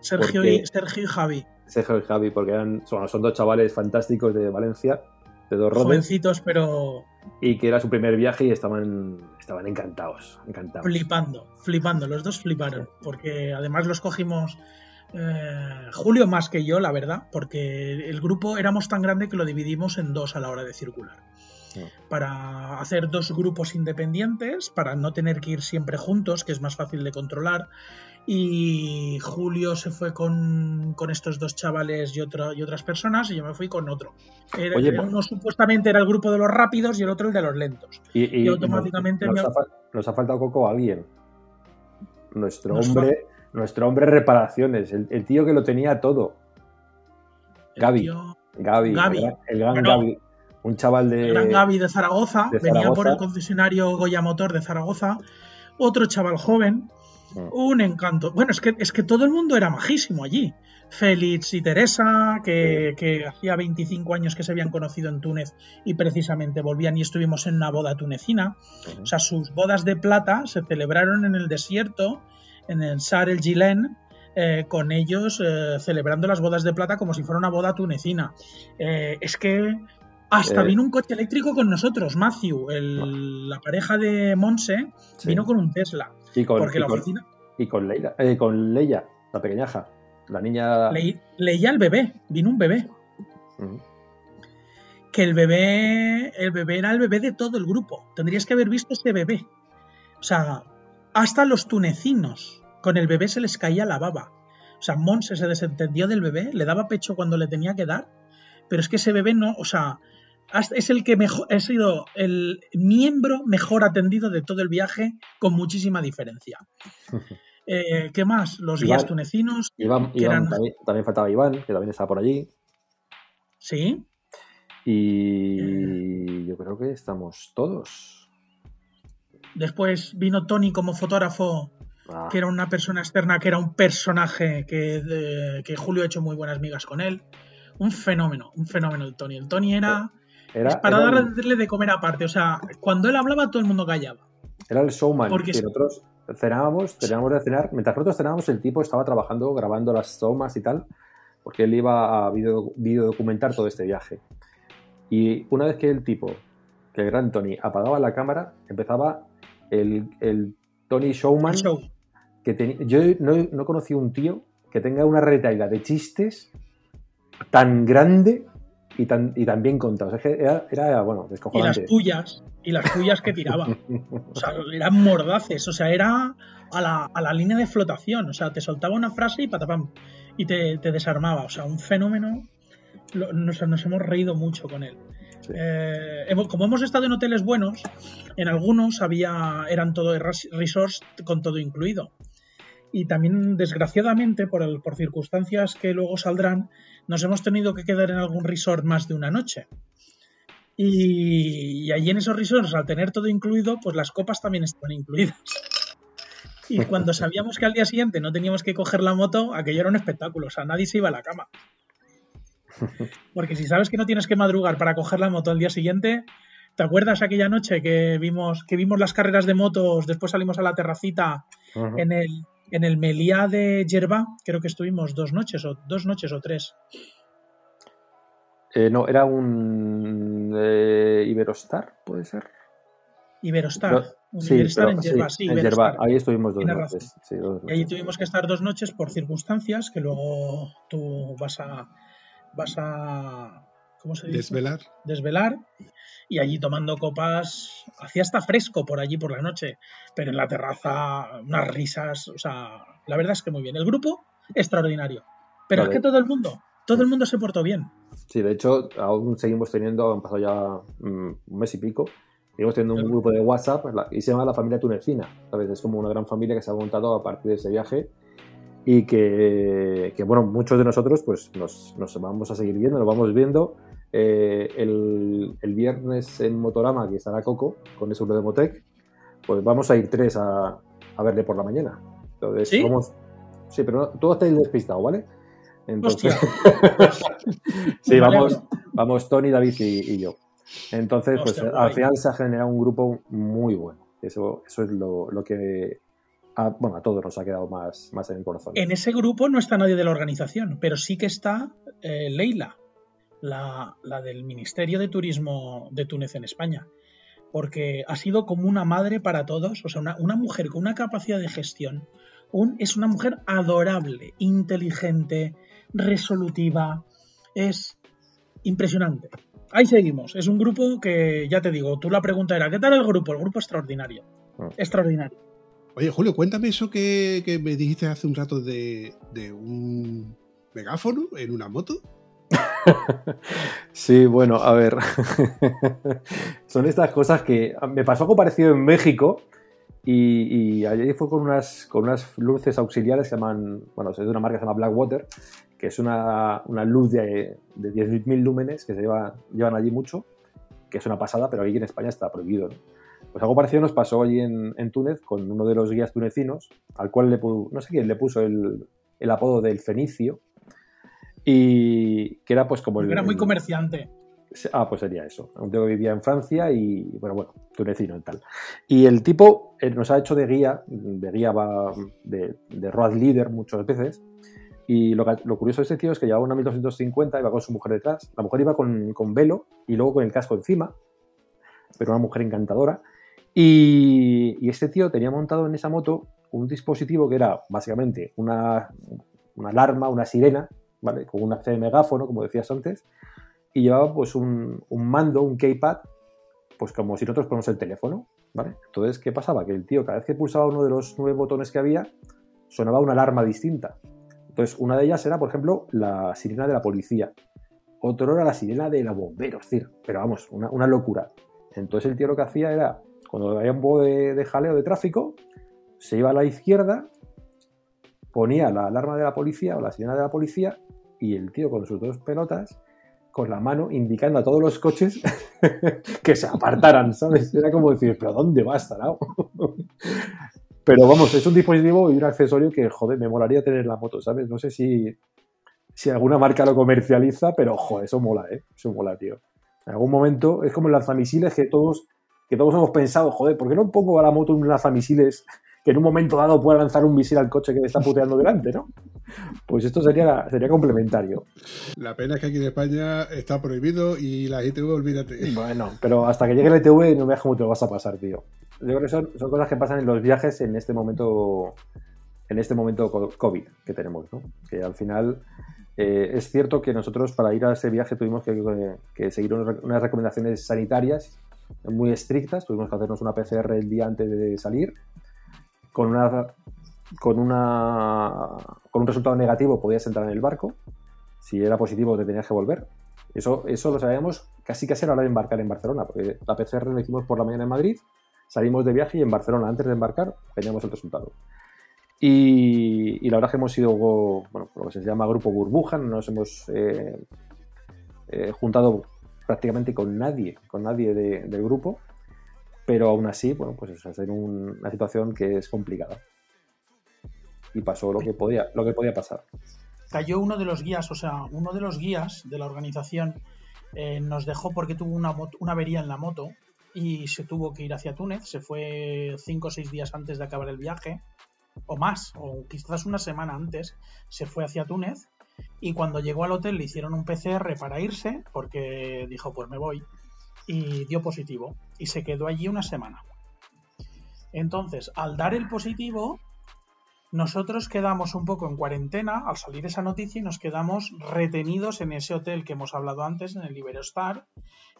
Sergio, porque- y, Sergio y Javi. Sergio y Javi, porque eran, son, son dos chavales fantásticos de Valencia, de dos rodes, Jovencitos, pero y que era su primer viaje y estaban, estaban encantados, encantados. flipando, flipando, los dos fliparon, porque además los cogimos eh, Julio más que yo, la verdad, porque el grupo éramos tan grande que lo dividimos en dos a la hora de circular. Sí. Para hacer dos grupos independientes, para no tener que ir siempre juntos, que es más fácil de controlar. Y Julio se fue con, con estos dos chavales y, otro- y otras personas, y yo me fui con otro. Era- Oye, uno supuestamente era el grupo de los rápidos y el otro el de los lentos. Y, y- y automáticamente nos, nos me- ha, nos ha faltado Coco alguien. Nuestro Nos hombre, nuestro hombre reparaciones, el, el tío que lo tenía todo. El Gaby. tío- Gaby, Gaby. el gran, el gran Bueno, Gaby. Un chaval de. El gran Gaby de Zaragoza, de venía por el concesionario Goya Motor de Zaragoza, otro chaval joven, Mm. un encanto. Bueno, es que, es que todo el mundo era majísimo allí. Félix y Teresa, que, que hacía 25 años que se habían conocido en Túnez y precisamente volvían y estuvimos en una boda tunecina. O sea, sus bodas de plata se celebraron en el desierto, en el Sar el Gilen, eh, con ellos eh, celebrando las bodas de plata como si fuera una boda tunecina. Eh, es que hasta vino un coche eléctrico con nosotros, Matthew, el- la pareja de Monse, Sí. vino con un Tesla. y con, porque y la con- oficina y con Leila, con Leia, la pequeñaja. La niña. le- leía el bebé, vino un bebé. Que el bebé, el bebé era el bebé de todo el grupo. Tendrías que haber visto ese bebé. O sea, hasta los tunecinos, con el bebé se les caía la baba. O sea, Monse se desentendió del bebé, le daba pecho cuando le tenía que dar, pero es que ese bebé no, o sea, es el que mejor, ha sido el miembro mejor atendido de todo el viaje, con muchísima diferencia. Eh, ¿Qué más? Los guías tunecinos, Iván, que Iván eran- también, también faltaba Iván, que también estaba por allí. ¿sí? Y yo creo que estamos todos. Después vino Tony como fotógrafo Ah, que era una persona externa, que era un personaje que, de- que Julio ha hecho muy buenas migas con él. Un fenómeno, un fenómeno el Tony. El Tony era, era, es para era el- darle de comer aparte. O sea, cuando él hablaba todo el mundo callaba. Era el showman. Porque que nosotros cenábamos, teníamos de cenar. Mientras nosotros cenábamos, el tipo estaba trabajando, grabando las tomas y tal, porque él iba a video, documentar todo este viaje. Y una vez que el tipo, que el gran Tony, apagaba la cámara, empezaba el, el Tony Showman. El show. Que tenía- yo no, no conocí un tío que tenga una retaila de chistes tan grande y tan, y tan bien contados. Es que era, era, bueno, Y las descojonante. pullas, y las pullas que tiraba. O sea, eran mordaces. O sea, era a la, a la línea de flotación. O sea, te soltaba una frase y patapam. Y te, te desarmaba. O sea, un fenómeno. Lo- Nos, nos hemos reído mucho con él. Eh, como hemos estado en hoteles buenos, en algunos había eran todo res- resorts con todo incluido. Y también, desgraciadamente, por circunstancias que luego saldrán, nos hemos tenido que quedar en algún resort más de una noche. Y, y allí en esos resorts, al tener todo incluido, pues las copas también estaban incluidas. Y cuando sabíamos que al día siguiente no teníamos que coger la moto, aquello era un espectáculo. O sea, nadie se iba a la cama. Porque si sabes que no tienes que madrugar para coger la moto al día siguiente, ¿te acuerdas aquella noche que vimos, que vimos las carreras de motos, después salimos a la terracita en el, en el Meliá de Yerba? Creo que estuvimos dos noches o dos noches o tres. Eh, no, era un eh, Iberostar, puede ser. Iberostar. No, un sí, Iberostar pero- en Yerba, sí, en. Yerba. Ahí estuvimos dos noches. sí, dos Y allí noches. tuvimos que estar dos noches por circunstancias que luego tú vas a vas a ¿cómo se dice? Desvelar. Desvelar y allí tomando copas hacía hasta fresco por allí por la noche, pero en la terraza unas risas, o sea, la verdad es que muy bien. El grupo extraordinario. Pero Vale. es que todo el mundo, todo el mundo se portó bien. Sí, de hecho, aún seguimos teniendo, han pasado ya mm, un mes y pico, Seguimos teniendo un grupo de WhatsApp y se llama la familia tunecina, ¿sabes? Es como una gran familia que se ha montado a partir de ese viaje y que, que, bueno, muchos de nosotros pues nos, nos vamos a seguir viendo, nos vamos viendo. Eh, el, el viernes en Motorama, que estará Coco, con ese grupo de Motec, pues vamos a ir tres a, a verle por la mañana. Entonces, ¿Sí? vamos- sí, pero no, tú estáis despistado, ¿vale? Entonces, sí, vamos, vamos Tony, David y, y yo. Entonces, pues al final se ha generado un grupo muy bueno. Eso, eso es lo, lo que a, bueno, a todos nos ha quedado más, más en el corazón. En ese grupo no está nadie de la organización, pero sí que está eh, Leila, la, la del Ministerio de Turismo de Túnez en España. Porque ha sido como una madre para todos, o sea, una, una mujer con una capacidad de gestión. Un, es una mujer adorable, inteligente, resolutiva. Es impresionante. Ahí seguimos. Es un grupo que, ya te digo, tú la pregunta era, ¿qué tal el grupo? El grupo extraordinario. Mm. Extraordinario. Oye, Julio, cuéntame eso que, que me dijiste hace un rato de, de un megáfono en una moto. Sí, bueno, a ver. Son estas cosas que me pasó algo parecido en México y, y allí fue con unas, con unas luces auxiliares que se llaman, bueno, es de una marca que se llama Blackwater, que es una, una luz de, de 10.000 lúmenes que se lleva, llevan allí mucho, que es una pasada, pero aquí en España está prohibido. ¿no? Pues algo parecido nos pasó allí en, en Túnez con uno de los guías tunecinos, al cual le pu- no sé quién le puso el, el apodo del Fenicio, y que era pues como el, Era muy comerciante. Ah, pues sería eso. Un tío que vivía en Francia y, bueno, bueno, tunecino y tal. Y el tipo eh, nos ha hecho de guía, de guía va de, de road leader muchas veces. Y lo, lo curioso de este tío es que llevaba una 1250, iba con su mujer detrás. La mujer iba con, con velo y luego con el casco encima, pero una mujer encantadora. Y, este tío tenía montado en esa moto un dispositivo que era básicamente una, una alarma, una sirena, ¿vale? Con una especie de megáfono, como decías antes, y llevaba pues un, un mando, un keypad, pues como si nosotros ponemos el teléfono, ¿vale? Entonces, ¿qué pasaba? Que el tío cada vez que pulsaba uno de los nueve botones que había, sonaba una alarma distinta. Entonces, una de ellas era, por ejemplo, la sirena de la policía. Otro era la sirena de los bomberos, decir, pero vamos, una, una locura. Entonces el tío lo que hacía era, cuando había un poco de, jaleo de tráfico, se iba a la izquierda, ponía la alarma de la policía o la sirena de la policía y el tío con sus dos pelotas con la mano indicando a todos los coches que se apartaran, ¿sabes? Era como decir, pero ¿dónde vas, tarao? Pero vamos, es un dispositivo y un accesorio que, joder, me molaría tener en la moto, ¿sabes? No sé si, si alguna marca lo comercializa, pero, joder, eso mola, ¿eh? Eso mola, tío. En algún momento es como el lanzamisiles que todos, que todos hemos pensado, joder, ¿por qué no pongo a la moto un lanzamisiles que en un momento dado pueda lanzar un misil al coche que me está puteando delante, ¿no? Pues esto sería, sería complementario. La pena es que aquí en España está prohibido y la ITV, olvídate. Bueno, pero hasta que llegue el ETV no veas cómo te lo vas a pasar, tío. Yo creo que son, son cosas que pasan en los viajes en este momento, en este momento co- COVID que tenemos, ¿no? Que al final eh, es cierto que nosotros para ir a ese viaje tuvimos que, que seguir unas recomendaciones sanitarias muy estrictas. Tuvimos que hacernos una PCR el día antes de salir. Con una con una con un resultado negativo podías entrar en el barco. Si era positivo te tenías que volver. Eso, eso lo sabíamos casi casi a la hora de embarcar en Barcelona, porque la PCR la hicimos por la mañana en Madrid, salimos de viaje y en Barcelona, antes de embarcar, teníamos el resultado. Y, y la verdad es que hemos sido, bueno, lo que se llama grupo burbuja, no nos hemos eh, eh, juntado prácticamente con nadie, con nadie de- del grupo, pero aún así, bueno, pues es un- una situación que es complicada. Y pasó lo que podía, lo que podía pasar. cayó uno de los guías, o sea, uno de los guías de la organización eh, nos dejó porque tuvo una, una avería en la moto y se tuvo que ir hacia Túnez. Se fue cinco o seis días antes de acabar el viaje, o más, o quizás una semana antes, se fue hacia Túnez. Y cuando llegó al hotel le hicieron un PCR para irse, porque dijo, pues me voy, y dio positivo. Y se quedó allí una semana. Entonces, al dar el positivo, nosotros quedamos un poco en cuarentena al salir esa noticia y nos quedamos retenidos en ese hotel que hemos hablado antes, en el Iberostar.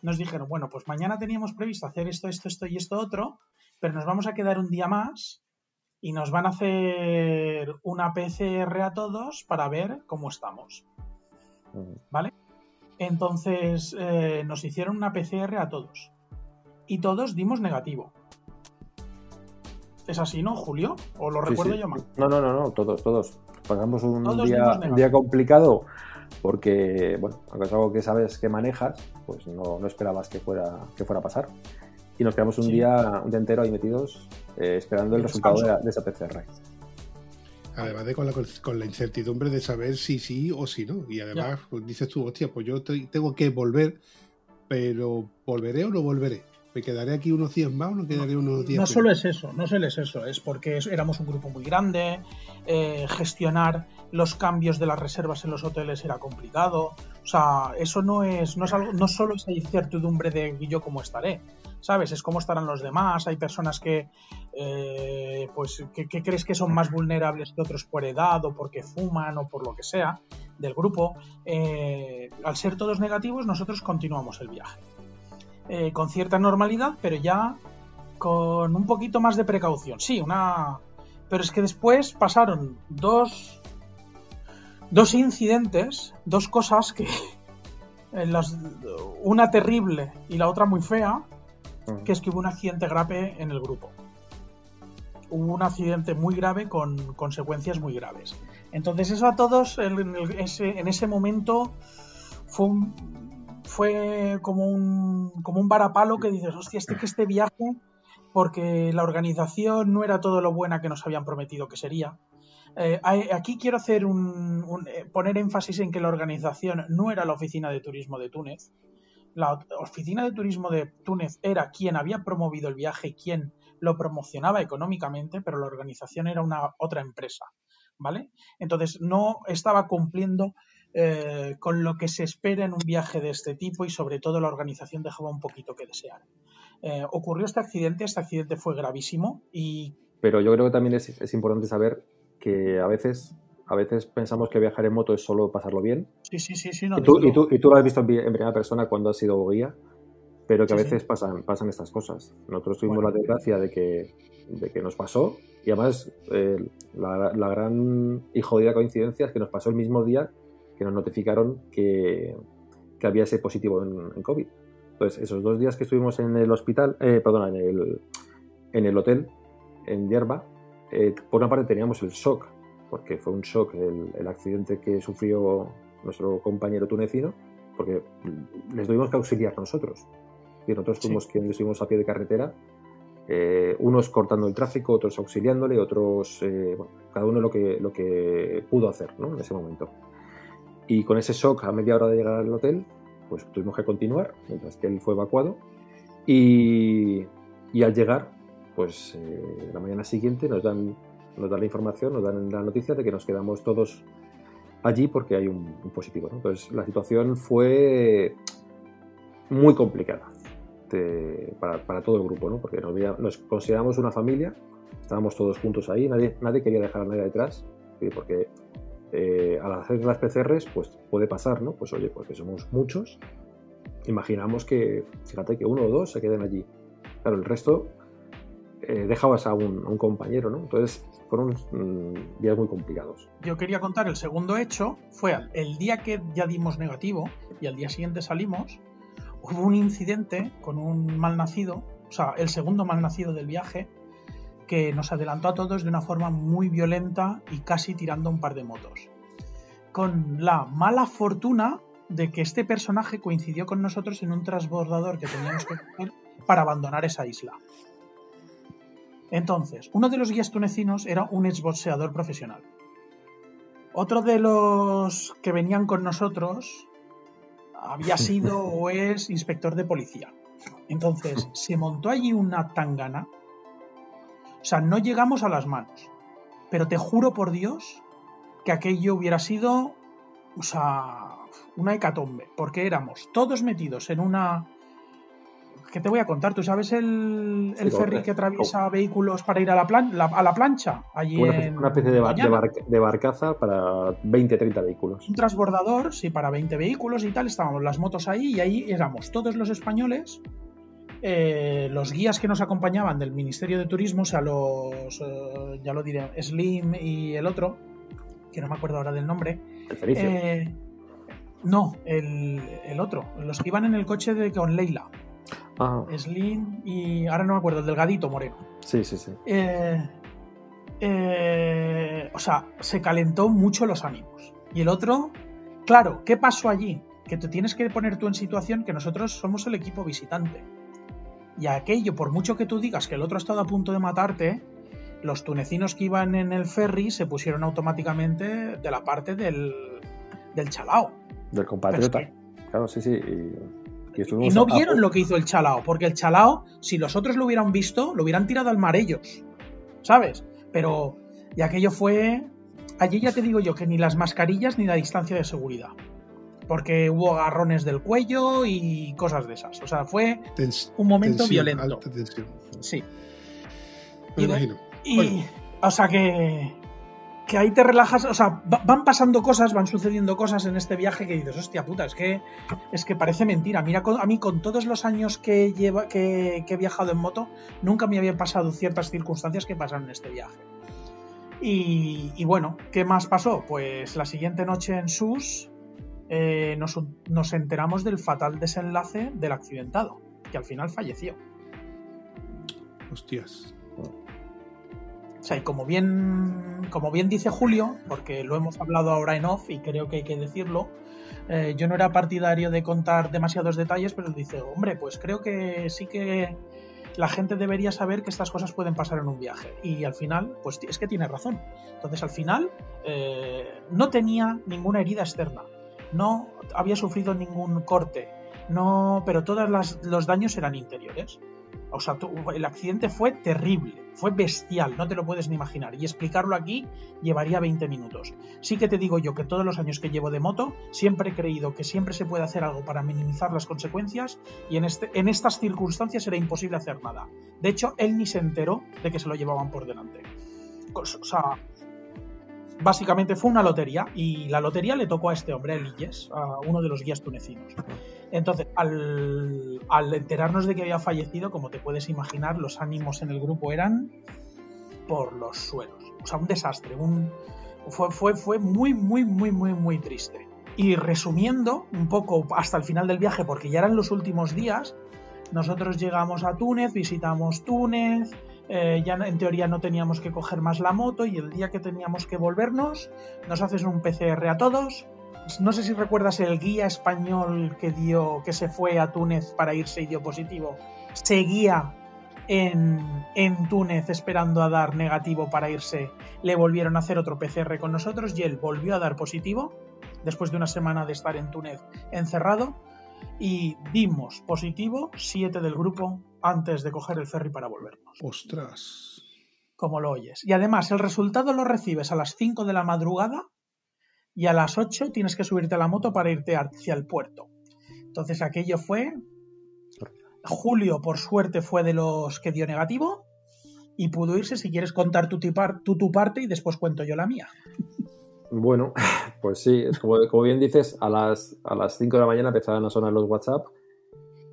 Nos dijeron, bueno, pues mañana teníamos previsto hacer esto, esto, esto y esto otro, pero nos vamos a quedar un día más y nos van a hacer una PCR a todos para ver cómo estamos. ¿Vale? Entonces eh, nos hicieron una PCR a todos. y todos dimos negativo. ¿Es así, no, Julio? ¿O lo Sí, recuerdo sí. yo mal? No, no, no, no, todos, todos. Pasamos un Todos día, un día complicado porque, bueno, aunque es algo que sabes que manejas, pues no, no esperabas que fuera, que fuera a pasar. Y nos quedamos un, Sí. día, un día entero ahí metidos eh, esperando el resultado de, descanso. la- de esa PCR. Además de con la, con la incertidumbre de saber si sí o si no. Y además pues, dices tú, hostia, pues yo te- tengo que volver, pero ¿volveré o no volveré? ¿Me quedaré aquí unos días más o no quedaré unos días No menos? solo es eso, no solo es eso, es porque éramos un grupo muy grande, eh, gestionar los cambios de las reservas en los hoteles era complicado, o sea, eso no es, no es algo, no solo es incertidumbre de yo cómo estaré, ¿sabes? Es cómo estarán los demás, hay personas que, eh, pues, que, que crees que son más vulnerables que otros por edad o porque fuman o por lo que sea del grupo, Eh, al ser todos negativos nosotros continuamos el viaje. Eh, con cierta normalidad, pero ya con un poquito más de precaución. Sí, una. Pero es que después pasaron dos. Dos incidentes, dos cosas que. en las- una terrible y la otra muy fea, que es que hubo un accidente grave en el grupo. Hubo un accidente muy grave con consecuencias muy graves. Entonces eso a todos en, ese, en ese momento fue un, fue como un, como un varapalo que dices, hostia, este que este viaje, porque la organización no era todo lo buena que nos habían prometido que sería. Eh, aquí quiero hacer un, un- eh, poner énfasis en que la organización no era la oficina de turismo de Túnez. La oficina de turismo de Túnez era quien había promovido el viaje y quien lo promocionaba económicamente, pero la organización era una otra empresa, ¿vale? Entonces no estaba cumpliendo eh, con lo que se espera en un viaje de este tipo y sobre todo la organización dejaba un poquito que desear. Eh, ocurrió este accidente, este accidente fue gravísimo y Pero yo creo que también es, es importante saber que a veces, a veces pensamos que viajar en moto es solo pasarlo bien. sí, sí, sí, sí, no, y, tú, y, tú, y tú lo has visto en, en primera persona cuando has sido guía, pero que a Sí, veces sí. pasan, pasan estas cosas. Nosotros tuvimos Bueno. la desgracia de que, de que nos pasó y además eh, la, la gran y jodida coincidencia es que nos pasó el mismo día que nos notificaron que, que había ese positivo en, en COVID. Entonces, esos dos días que estuvimos en el hospital, eh, perdona, en el, en el hotel, en Yerba, eh, por una parte teníamos el shock, porque fue un shock el, el accidente que sufrió nuestro compañero tunecino, porque les tuvimos que auxiliar nosotros. Y nosotros Sí. fuimos quienes estuvimos a pie de carretera, eh, unos cortando el tráfico, otros auxiliándole, otros, eh, bueno, cada uno lo que, lo que pudo hacer ¿no? en ese momento. Y con ese shock a media hora de llegar al hotel, pues tuvimos que continuar, mientras que él fue evacuado. Y, y al llegar, pues eh, la mañana siguiente nos dan, nos dan la información, nos dan la noticia de que nos quedamos todos allí porque hay un, un positivo. ¿no? Entonces la situación fue muy complicada de- para, para todo el grupo, ¿no? porque nos, nos consideramos una familia, estábamos todos juntos ahí, nadie, nadie quería dejar a nadie detrás, ¿sí? porque eh, al hacer las PCRs, pues puede pasar, ¿no? Pues oye, porque somos muchos, imaginamos que, fíjate, que uno o dos se queden allí. Claro, el resto eh, dejabas a un, compañero, ¿no? Entonces fueron mm, días muy complicados. Yo quería contar el segundo hecho, fue el día que ya dimos negativo y al día siguiente salimos, hubo un incidente con un malnacido, o sea, el segundo malnacido del viaje, que nos adelantó a todos de una forma muy violenta y casi tirando un par de motos. Con la mala fortuna de que este personaje coincidió con nosotros en un transbordador que teníamos que coger para abandonar esa isla. Entonces, uno de los guías tunecinos era un exboxeador profesional. Otro de los que venían con nosotros había sido o es inspector de policía. Entonces, se montó allí una tangana. O sea, no llegamos a las manos. Pero te juro por Dios que aquello hubiera sido, o sea, una hecatombe. Porque éramos todos metidos en una... ¿Qué te voy a contar? ¿Tú sabes el, el Sí, ferry correcto. que atraviesa vehículos para ir a la, plan- la- a la plancha? Allí Una, especie- en una especie de, bar- de Doñana? barca- de barcaza para 20-30 vehículos. un transbordador, sí, para 20 vehículos y tal, estábamos las motos ahí y ahí éramos todos los españoles, eh, los guías que nos acompañaban del Ministerio de Turismo, o sea, los, eh, ya lo diré, Slim y el otro, que no me acuerdo ahora del nombre, El eh, no, el, el otro, los que iban en el coche de con Leila. Ah, Slim y ahora no me acuerdo, el delgadito moreno. sí, sí, sí. Eh, o sea, se calentó mucho los ánimos. Y el otro, claro, ¿qué pasó allí? Que te tienes que poner tú en situación que nosotros somos el equipo visitante. Y aquello, por mucho que tú digas que el otro ha estado a punto de matarte, los tunecinos que iban en el ferry se pusieron automáticamente de la parte del, del chalao. Del compatriota. Claro, sí, sí. Y, y Y estuvimos no a- vieron lo que hizo el chalao, porque el chalao, si los otros lo hubieran visto, lo hubieran tirado al mar ellos, ¿sabes? Pero, y aquello fue... Allí ya te digo yo que ni las mascarillas ni la distancia de seguridad. Porque hubo agarrones del cuello y cosas de esas. O sea, fue Tens- un momento tensión, violento. alta tensión. Sí. Me Y imagino. Y, Bueno. o sea, que, que ahí te relajas, o sea, va- van pasando cosas, van sucediendo cosas en este viaje que dices, hostia puta, es que, es que parece mentira. Mira, a mí con todos los años que, lleva, que, que he viajado en moto, nunca me habían pasado ciertas circunstancias que pasaron en este viaje. Y, y bueno, ¿qué más pasó? Pues la siguiente noche en SUS eh, nos, nos enteramos del fatal desenlace del accidentado, que al final falleció. Hostias. O sea, y como bien, como bien dice Julio, porque lo hemos hablado ahora en off y creo que hay que decirlo, eh, yo no era partidario de contar demasiados detalles, pero él dice, hombre, pues creo que sí que la gente debería saber que estas cosas pueden pasar en un viaje. Y al final, pues es que tiene razón. Entonces, al final, eh, no tenía ninguna herida externa, no había sufrido ningún corte, no, pero todos los daños eran interiores. O sea, el accidente fue terrible, fue bestial, no te lo puedes ni imaginar. Y explicarlo aquí llevaría 20 minutos. Sí que te digo yo que todos los años que llevo de moto, siempre he creído que siempre se puede hacer algo para minimizar las consecuencias y en, este, en estas circunstancias era imposible hacer nada. De hecho, él ni se enteró de que se lo llevaban por delante. O sea, básicamente fue una lotería y la lotería le tocó a este hombre, a Elias, a uno de los guías tunecinos. Entonces, al, al enterarnos de que había fallecido, como te puedes imaginar, los ánimos en el grupo eran por los suelos. O sea, un desastre. Un, fue, fue, fue muy, muy, muy, muy, muy triste. Y resumiendo un poco hasta el final del viaje, porque ya eran los últimos días, nosotros llegamos a Túnez, visitamos Túnez, eh, ya en teoría no teníamos que coger más la moto y el día que teníamos que volvernos, nos haces un PCR a todos. No sé si recuerdas el guía español que dio, que se fue a Túnez para irse y dio positivo. Seguía en, en Túnez esperando a dar negativo para irse. Le volvieron a hacer otro PCR con nosotros y él volvió a dar positivo después de una semana de estar en Túnez encerrado. Y dimos positivo siete del grupo antes de coger el ferry para volvernos Ostras. como lo oyes. Y además, el resultado lo recibes a las 5 de la madrugada y a las 8 tienes que subirte a la moto para irte hacia el puerto. Entonces, aquello fue. Julio, por suerte, fue de los que dio negativo y pudo irse. Si quieres contar tú, tu tu parte y después cuento yo la mía. Bueno, pues sí, es como, como bien dices, a las, a las 5 de la mañana empezaron a sonar los WhatsApp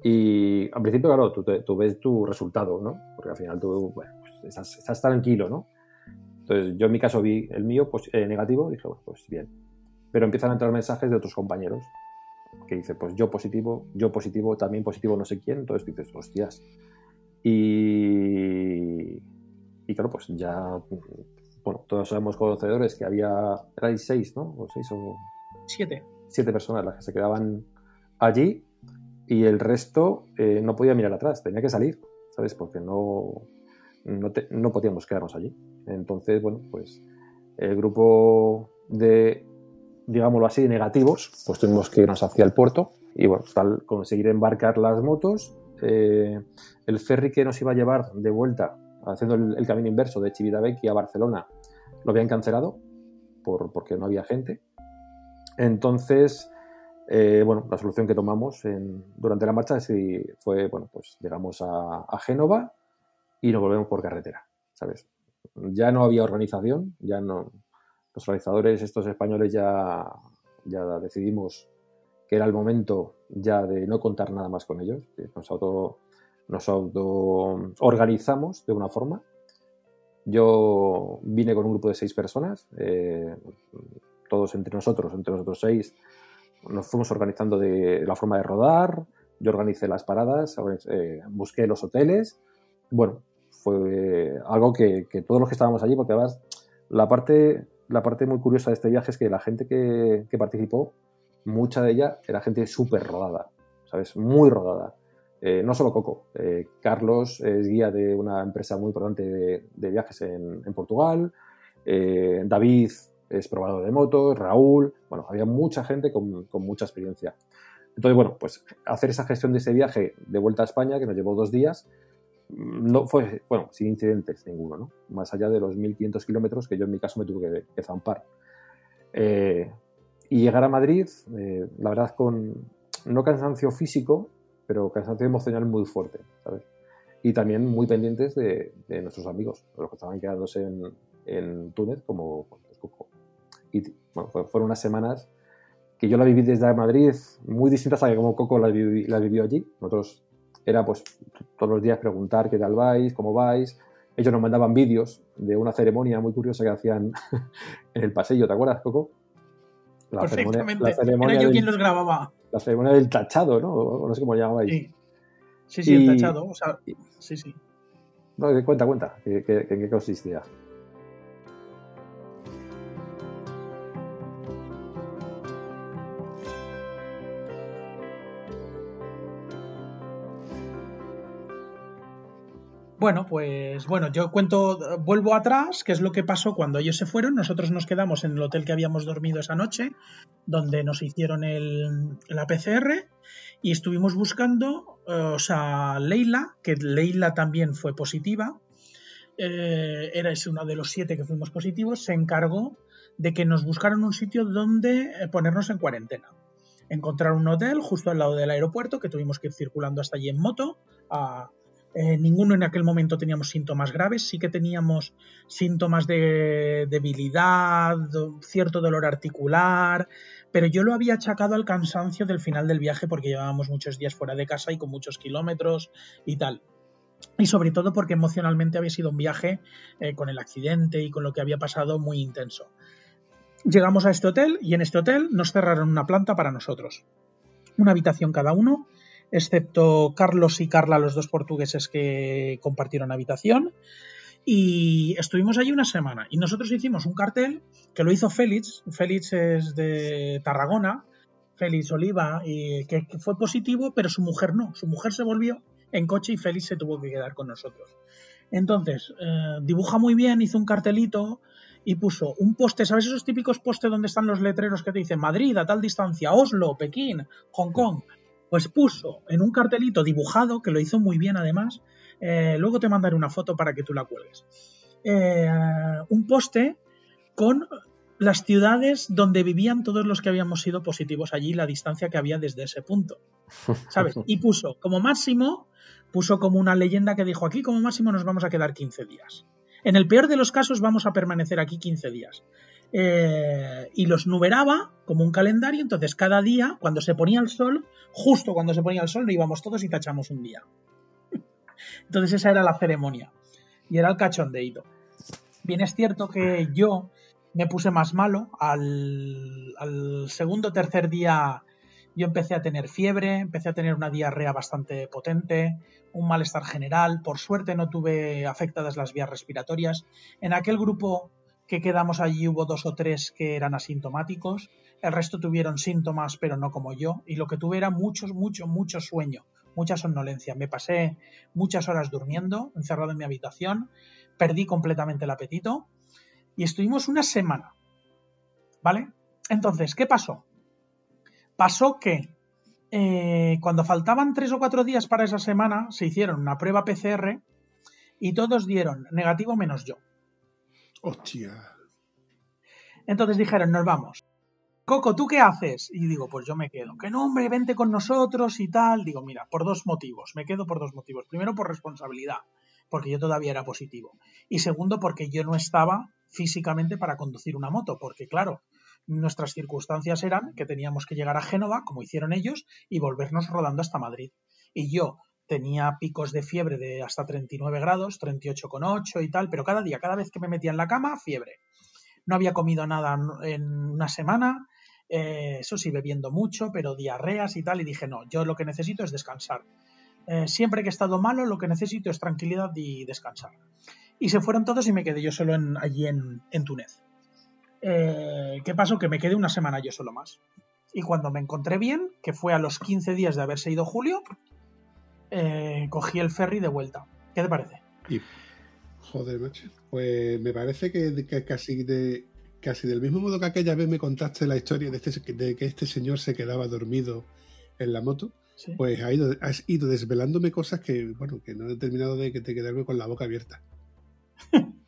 y al principio, claro, tú, tú ves tu resultado, ¿no? Porque al final tú, bueno, pues estás, estás tranquilo, ¿no? Entonces yo en mi caso vi el mío pues, eh, negativo y dije, bueno, pues bien. Pero empiezan a entrar mensajes de otros compañeros que dice, pues yo positivo, yo positivo, también positivo no sé quién, entonces dices, hostias. Y, y claro, pues ya, bueno, todos somos conocedores que había, erais seis, ¿no? O seis o Siete. siete personas las que se quedaban allí y el resto eh, no podía mirar atrás, tenía que salir, ¿sabes? Porque no, no, no podíamos quedarnos allí. Entonces, bueno, pues el grupo de, digámoslo así, de negativos, pues tuvimos que irnos hacia el puerto y, bueno, tal, conseguir embarcar las motos. eh, el ferry que nos iba a llevar de vuelta, haciendo el, camino inverso de Chivitavecchia a Barcelona, lo habían cancelado por, porque no había gente. Entonces, eh, bueno, la solución que tomamos en- durante la marcha sí fue, bueno, pues llegamos a, a Génova y nos volvemos por carretera, ¿sabes? Ya no había organización, ya no. Los organizadores, estos españoles, ya, ya decidimos que era el momento ya de no contar nada más con ellos. Nos auto, nos auto organizamos de una forma. Yo vine con un grupo de seis personas, eh, todos entre nosotros, entre nosotros seis, nos fuimos organizando de la forma de rodar, yo organicé las paradas, eh, busqué los hoteles. Bueno, fue algo que, que, todos los que estábamos allí, porque además la parte, la parte muy curiosa de este viaje es que la gente que, que participó, mucha de ella era gente súper rodada, ¿sabes? Muy rodada. Eh, no solo Coco, eh, Carlos es guía de una empresa muy importante de, de viajes en, en Portugal, eh, David es probador de motos, Raúl, bueno, había mucha gente con, con, mucha experiencia. Entonces, bueno, pues hacer esa gestión de ese viaje de vuelta a España, que nos llevó dos días, no fue, bueno, sin incidentes ninguno, ¿no? Más allá de los 1.500 kilómetros que yo en mi caso me tuve que, que zampar. Eh, y llegar a Madrid, eh, la verdad, con no cansancio físico, pero cansancio emocional muy fuerte, ¿sabes? Y también muy pendientes de, de nuestros amigos, los que estaban quedándose en, en Túnez, como pues. Y bueno, fueron unas semanas que yo la viví desde Madrid, muy distintas a como Coco la, viví, la vivió allí. Nosotros era pues todos los días preguntar qué tal vais, cómo vais. Ellos nos mandaban vídeos de una ceremonia muy curiosa que hacían en el pasillo, ¿te acuerdas, Coco? La Perfectamente. Ceremonia, la ceremonia Era yo del, quien los grababa. La ceremonia del tachado, ¿no? No sé cómo llamabais. Sí, sí, sí y, el tachado. O sea, sí, sí. No, cuenta, cuenta, ¿en qué consistía? Bueno, pues bueno, yo cuento, vuelvo atrás, qué es lo que pasó cuando ellos se fueron. Nosotros nos quedamos en el hotel que habíamos dormido esa noche, donde nos hicieron el, la PCR y estuvimos buscando, eh, o sea, Leila, que Leila también fue positiva, eh, era ese uno de los siete que fuimos positivos, se encargó de que nos buscaran un sitio donde eh, ponernos en cuarentena. Encontrar un hotel justo al lado del aeropuerto, que tuvimos que ir circulando hasta allí en moto a eh, ninguno en aquel momento teníamos síntomas graves, sí que teníamos síntomas de debilidad, cierto dolor articular, pero yo lo había achacado al cansancio del final del viaje porque llevábamos muchos días fuera de casa y con muchos kilómetros y tal. Y sobre todo porque emocionalmente había sido un viaje eh, con el accidente y con lo que había pasado muy intenso. Llegamos a este hotel y en este hotel nos cerraron una planta para nosotros. Una habitación cada uno excepto Carlos y Carla, los dos portugueses que compartieron habitación. Y estuvimos allí una semana. Y nosotros hicimos un cartel que lo hizo Félix. Félix es de Tarragona, Félix Oliva, y que, fue positivo, pero su mujer no. Su mujer se volvió en coche y Félix se tuvo que quedar con nosotros. Entonces, eh, dibuja muy bien, hizo un cartelito y puso un poste, ¿sabes esos típicos postes donde están los letreros que te dicen Madrid a tal distancia, Oslo, Pekín, Hong Kong? Pues puso en un cartelito dibujado, que lo hizo muy bien además, eh, luego te mandaré una foto para que tú la cuelgues, eh, un poste con las ciudades donde vivían todos los que habíamos sido positivos allí, la distancia que había desde ese punto. ¿Sabes? Y puso como máximo, puso como una leyenda que dijo aquí como máximo nos vamos a quedar 15 días. En el peor de los casos vamos a permanecer aquí 15 días. Eh, y los numeraba como un calendario, entonces cada día, cuando se ponía el sol, justo cuando se ponía el sol, nos íbamos todos y tachamos un día. Entonces esa era la ceremonia y era el cachondeito. Bien es cierto que yo me puse más malo, al, al segundo o tercer día yo empecé a tener fiebre, empecé a tener una diarrea bastante potente, un malestar general, por suerte no tuve afectadas las vías respiratorias. En aquel grupo que quedamos allí hubo dos o tres que eran asintomáticos, el resto tuvieron síntomas, pero no como yo, y lo que tuve era mucho, mucho, mucho sueño, mucha somnolencia. Me pasé muchas horas durmiendo, encerrado en mi habitación, perdí completamente el apetito y estuvimos una semana. ¿Vale? Entonces, ¿qué pasó? Pasó que eh, cuando faltaban tres o cuatro días para esa semana, se hicieron una prueba PCR y todos dieron negativo menos yo. Hostia. Entonces dijeron, nos vamos. Coco, ¿tú qué haces? Y digo, pues yo me quedo. Que no, hombre, vente con nosotros y tal. Digo, mira, por dos motivos. Me quedo por dos motivos. Primero, por responsabilidad, porque yo todavía era positivo. Y segundo, porque yo no estaba físicamente para conducir una moto, porque claro, nuestras circunstancias eran que teníamos que llegar a Génova, como hicieron ellos, y volvernos rodando hasta Madrid. Y yo, tenía picos de fiebre de hasta 39 grados, 38,8 y tal, pero cada día, cada vez que me metía en la cama, fiebre. No había comido nada en una semana, eh, eso sí, bebiendo mucho, pero diarreas y tal, y dije, no, yo lo que necesito es descansar. Eh, siempre que he estado malo, lo que necesito es tranquilidad y descansar. Y se fueron todos y me quedé yo solo en- allí en, Túnez. Eh, ¿Qué pasó? Que me quedé una semana yo solo más. Y cuando me encontré bien, que fue a los 15 días de haberse ido Julio, eh, cogí el ferry de vuelta. ¿Qué te parece? Y, joder, macho. Pues me parece que, que casi de casi del mismo modo que aquella vez me contaste la historia de, este, de que este señor se quedaba dormido en la moto, Sí. pues ha ido, has ido desvelándome cosas que, bueno, que no he terminado de, de quedarme con la boca abierta.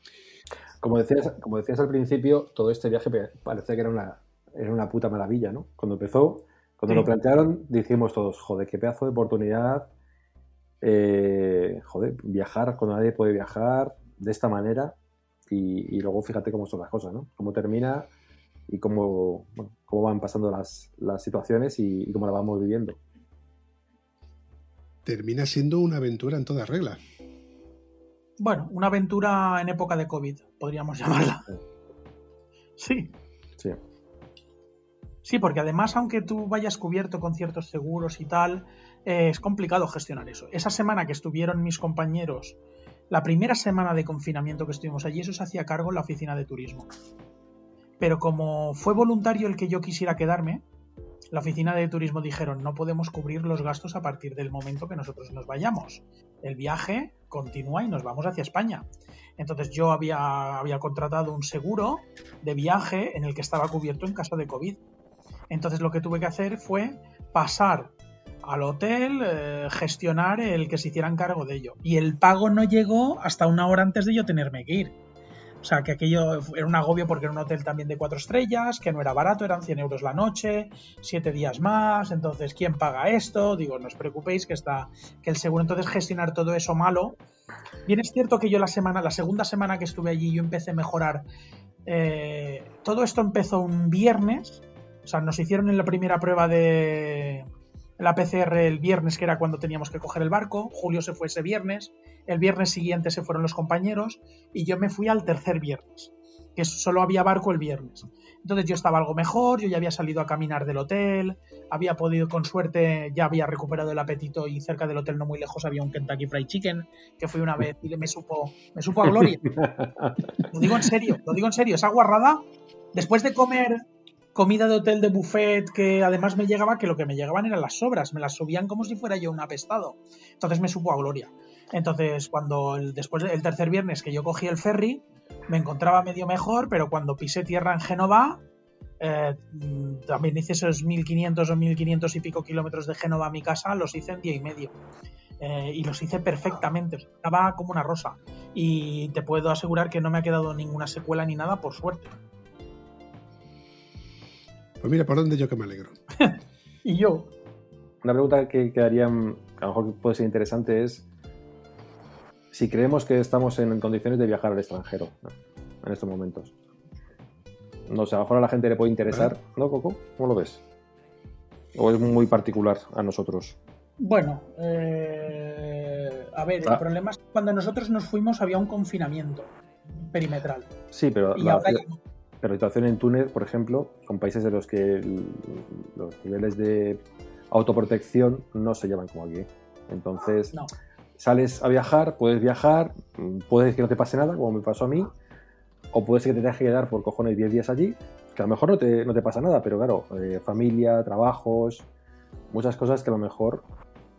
Como decías, como decías al principio, todo este viaje parecía que era una, era una puta maravilla, ¿no? Cuando empezó, cuando Sí. lo plantearon, dijimos todos, joder, qué pedazo de oportunidad. Eh, joder, viajar cuando nadie puede viajar de esta manera. Y, y luego fíjate cómo son las cosas, ¿no? Cómo termina y cómo, bueno, cómo van pasando las, las situaciones y, y cómo las vamos viviendo. Termina siendo una aventura en toda regla. Bueno, una aventura en época de COVID, podríamos llamarla. Sí, Sí. sí, porque además, aunque tú vayas cubierto con ciertos seguros y tal, eh, es complicado gestionar eso. Esa semana que estuvieron mis compañeros, la primera semana de confinamiento que estuvimos allí, eso se hacía cargo en la oficina de turismo. Pero como fue voluntario el que yo quisiera quedarme, la oficina de turismo dijeron no podemos cubrir los gastos a partir del momento que nosotros nos vayamos. El viaje continúa y nos vamos hacia España. Entonces yo había, había contratado un seguro de viaje en el que estaba cubierto en caso de COVID. Entonces lo que tuve que hacer fue pasar al hotel, eh, gestionar el que se hicieran cargo de ello. Y el pago no llegó hasta una hora antes de yo tenerme que ir. O sea, que aquello era un agobio porque era un hotel también de cuatro estrellas, que no era barato, eran 100 euros la noche, siete días más, entonces, ¿quién paga esto? Digo, no os preocupéis que está, que el seguro, entonces gestionar todo eso malo. Bien es cierto que yo la semana, la segunda semana que estuve allí, yo empecé a mejorar. eh, todo esto empezó un viernes, o sea, nos hicieron en la primera prueba de la PCR el viernes, que era cuando teníamos que coger el barco, Julio se fue ese viernes, el viernes siguiente se fueron los compañeros y yo me fui al tercer viernes, que solo había barco el viernes. Entonces yo estaba algo mejor, yo ya había salido a caminar del hotel, había podido, con suerte, ya había recuperado el apetito y cerca del hotel no muy lejos había un Kentucky Fried Chicken, que fui una vez y me supo, me supo a gloria. Lo digo en serio, lo digo en serio, esa guarrada, después de comer comida de hotel de buffet que además me llegaba que lo que me llegaban eran las sobras, me las subían como si fuera yo un apestado. Entonces me supo a gloria. Entonces, cuando el, después del tercer viernes que yo cogí el ferry, me encontraba medio mejor, pero cuando pisé tierra en Génova, eh, también hice esos 1500 o 1500 y pico kilómetros de Génova a mi casa, los hice en día y medio. Eh, y los hice perfectamente, estaba como una rosa. Y te puedo asegurar que no me ha quedado ninguna secuela ni nada, por suerte. Pues mira, por dónde yo que me alegro. Y yo, Una pregunta que quedaría, mm, que a lo mejor puede ser interesante es si creemos que estamos en condiciones de viajar al extranjero ¿no? en estos momentos. No sé, a lo mejor a la gente le puede interesar, ¿no, Coco? ¿Cómo lo ves? ¿O es muy particular a nosotros? Bueno, eh, a ver, el Ah. problema es que cuando nosotros nos fuimos había un confinamiento perimetral. Sí, pero Y la, ahora ya no. Pero la situación en Túnez, por ejemplo, son países en los que el- los niveles de autoprotección no se llevan como aquí. Entonces, No. sales a viajar, puedes viajar, mm, puede que no te pase nada, como me pasó a mí, o puede ser que te tengas que quedar por cojones 10 días allí, que a lo mejor no te, no te pasa nada, pero claro, eh, familia, trabajos, muchas cosas que a lo mejor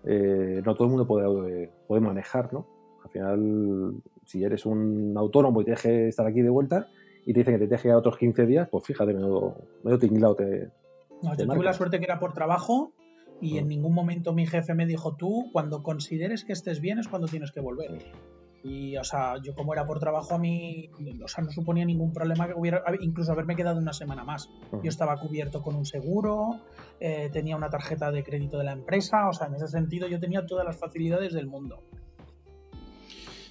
eh, no todo el mundo puede, eh, puede manejar, ¿no? Al final, si eres un autónomo y te dejes estar aquí de vuelta y te dicen que te tienes que quedar otros 15 días, pues fíjate, medio, medio tinglado te... No, te yo tuve la suerte que era por trabajo y en Mm. ningún momento mi jefe me dijo, tú, cuando consideres que estés bien es cuando tienes que volver. Y, o sea, yo como era por trabajo a mí, o sea, no suponía ningún problema que hubiera, incluso haberme quedado una semana más. Yo estaba cubierto con un seguro, eh, tenía una tarjeta de crédito de la empresa, o sea, en ese sentido yo tenía todas las facilidades del mundo.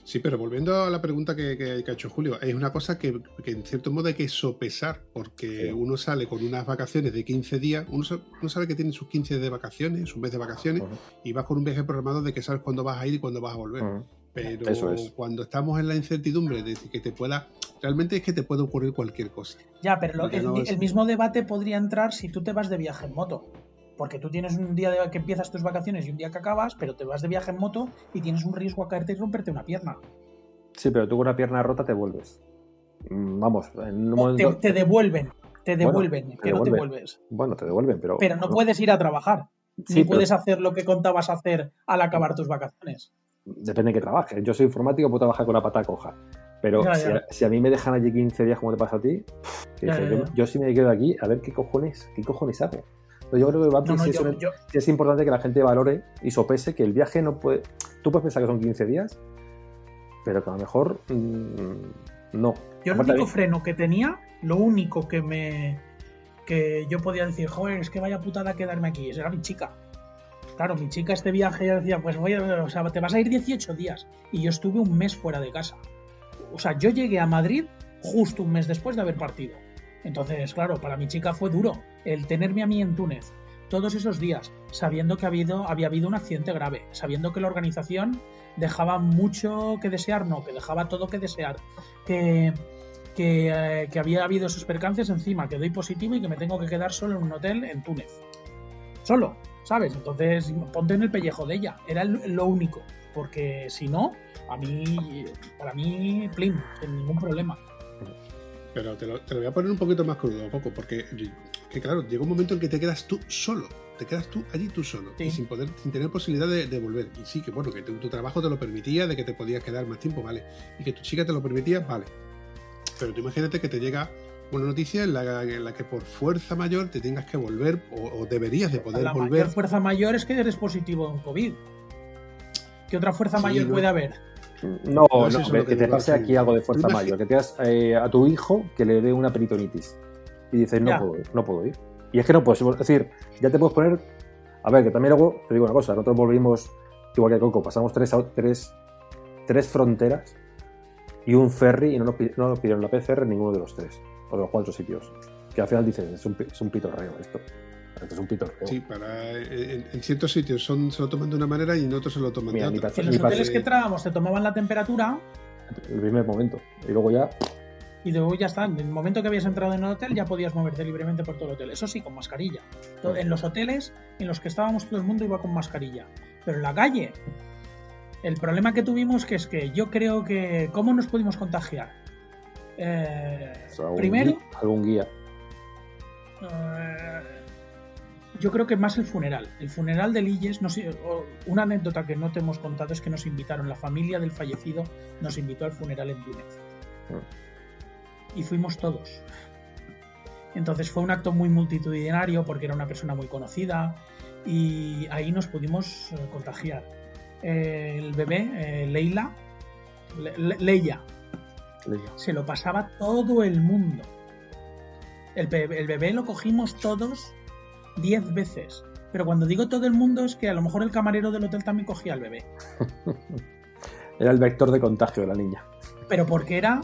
Sí, pero volviendo a la pregunta que, que- que ha hecho Julio, es una cosa que, que en cierto modo hay que sopesar, porque Sí. uno sale con unas vacaciones de 15 días, uno, uno sabe que tiene sus 15 de vacaciones, su mes de vacaciones, y vas con un viaje programado de que sabes cuándo vas a ir y cuándo vas a volver. Pero Eso es. cuando estamos en la incertidumbre de que te pueda realmente es que te puede ocurrir cualquier cosa. Ya, pero lo- el, no el mismo debate podría entrar si tú te vas de viaje en moto. Porque tú tienes un día de- que empiezas tus vacaciones y un día que acabas, pero te vas de viaje en moto y tienes un riesgo a caerte y romperte una pierna. Sí, pero tú con una pierna rota te vuelves. Mm, Vamos, en un te, momento. te devuelven, te Bueno, devuelven, te no te devuelven. vuelves. Bueno, te devuelven, pero. Pero no puedes ir a trabajar, Sí, ni pero puedes hacer lo que contabas hacer al acabar tus vacaciones. Depende de que trabajes. Yo soy informático, puedo trabajar con la pata coja. Pero Ya, si. A, si a mí me dejan allí 15 días como te pasa a ti, Ya, dices, yo, yo sí me quedo aquí a ver qué cojones, qué cojones hago. Entonces, yo creo que No, no, sí yo, es, yo- importante que la gente valore y sopese que el viaje no puede. Tú puedes pensar que son 15 días, pero que a lo mejor mm, no. Yo el único freno que tenía, lo único que me que yo podía decir, joder, es que vaya putada quedarme aquí, era mi chica. Claro, mi chica este viaje ya decía, pues voy a, o sea, te vas a ir 18 días. Y yo estuve un mes fuera de casa. O sea, yo llegué a Madrid justo un mes después de haber partido. Entonces, claro, para mi chica fue duro el tenerme a mí en Túnez todos esos días, sabiendo que había habido un accidente grave, sabiendo que la organización dejaba mucho que desear, no, que dejaba todo que desear, que, eh, que había habido esos percances encima, que doy positivo y que me tengo que quedar solo en un hotel en Túnez. Solo, ¿sabes? Entonces, ponte en el pellejo de ella, era lo único, porque si no, a mí, para mí, plim, sin ningún problema. Pero te lo, te lo voy a poner un poquito más crudo, un poco, porque que claro, llega un momento en que te quedas tú solo. Te quedas tú allí tú solo, Sí. y sin poder, sin tener posibilidad de, de volver. Y sí, que bueno, que tu, tu trabajo te lo permitía, de que te podías quedar más tiempo, vale. Y que tu chica te lo permitía, vale. Pero tú imagínate que te llega una noticia en la, en la que por fuerza mayor te tengas que volver, o, o deberías de poder la volver. mayor fuerza mayor es que eres positivo en COVID. ¿Qué otra fuerza Sí, mayor no. puede haber? No, No, es que, te pase aquí algo de fuerza mayor, que tengas eh, a tu hijo que le dé una peritonitis y dices, no Ya. puedo ir, no puedo ir. Y es que no puedes, es decir, ya te puedes poner, a ver, que también luego, te digo una cosa, nosotros volvimos, igual que Coco, pasamos tres, tres, tres fronteras y un ferry y no nos, pi- no nos pidieron la PCR en ninguno de los tres, o de los cuatro sitios. Que al final dices, es un, es un pitorreo esto. Esto es un pitorreo. Sí, para, en, en ciertos sitios son, se lo toman de una manera y en otros se lo toman Mira, de otra. En los hoteles que entrábamos te tomaban la temperatura El primer momento. Y luego ya, y luego ya está. En el momento que habías entrado en el hotel ya podías moverte libremente por todo el hotel. Eso sí, con mascarilla. En los hoteles en los que estábamos todo el mundo iba con mascarilla. Pero en la calle, el problema que tuvimos que es que yo creo que... ¿Cómo nos pudimos contagiar? Eh, o sea, algún primero, guía- algún guía. Eh, yo creo que más el funeral. El funeral de Lilles, no sé, o- una anécdota que no te hemos contado es que nos invitaron, la familia del fallecido nos invitó al funeral en Túnez. Y fuimos todos. Entonces fue un acto muy multitudinario porque era una persona muy conocida y ahí nos pudimos eh, contagiar. El bebé, eh, Leila, Le- Le- Leia, Leía. se lo pasaba todo el mundo. El bebé, el bebé lo cogimos todos 10 veces. Pero cuando digo todo el mundo es que a lo mejor el camarero del hotel también cogía al bebé. Era el vector de contagio de la niña. Pero porque era,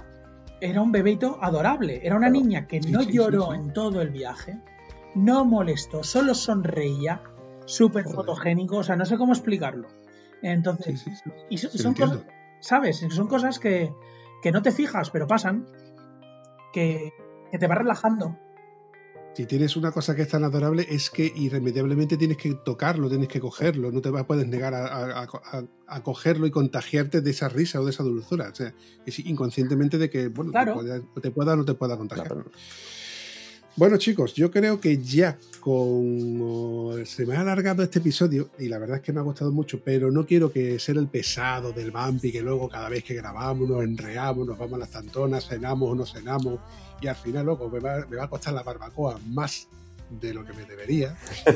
era un bebito adorable. Era una Claro. niña que Sí, no sí, lloró sí. en todo el viaje, no molestó, solo sonreía, súper fotogénico, o sea, no sé cómo explicarlo. Entonces, y son entiendo. cosas, ¿sabes? Son cosas que, que no te fijas, pero pasan, que, que te va relajando. Si tienes una cosa que es tan adorable, es que irremediablemente tienes que tocarlo, tienes que cogerlo, no te vas- puedes negar a, a- a- a cogerlo y contagiarte de esa risa o de esa dulzura. O sea, es inconscientemente de que, bueno, Claro. te, pueda, te pueda o no te pueda contagiar. Claro. Bueno, chicos, yo creo que ya como se me ha alargado este episodio, y la verdad es que me ha gustado mucho, pero no quiero que ser el pesado del vampi, que luego cada vez que grabamos nos enreamos, nos vamos a las tantonas, cenamos o no cenamos, y al final luego me va, me va a costar la barbacoa más de lo que me debería.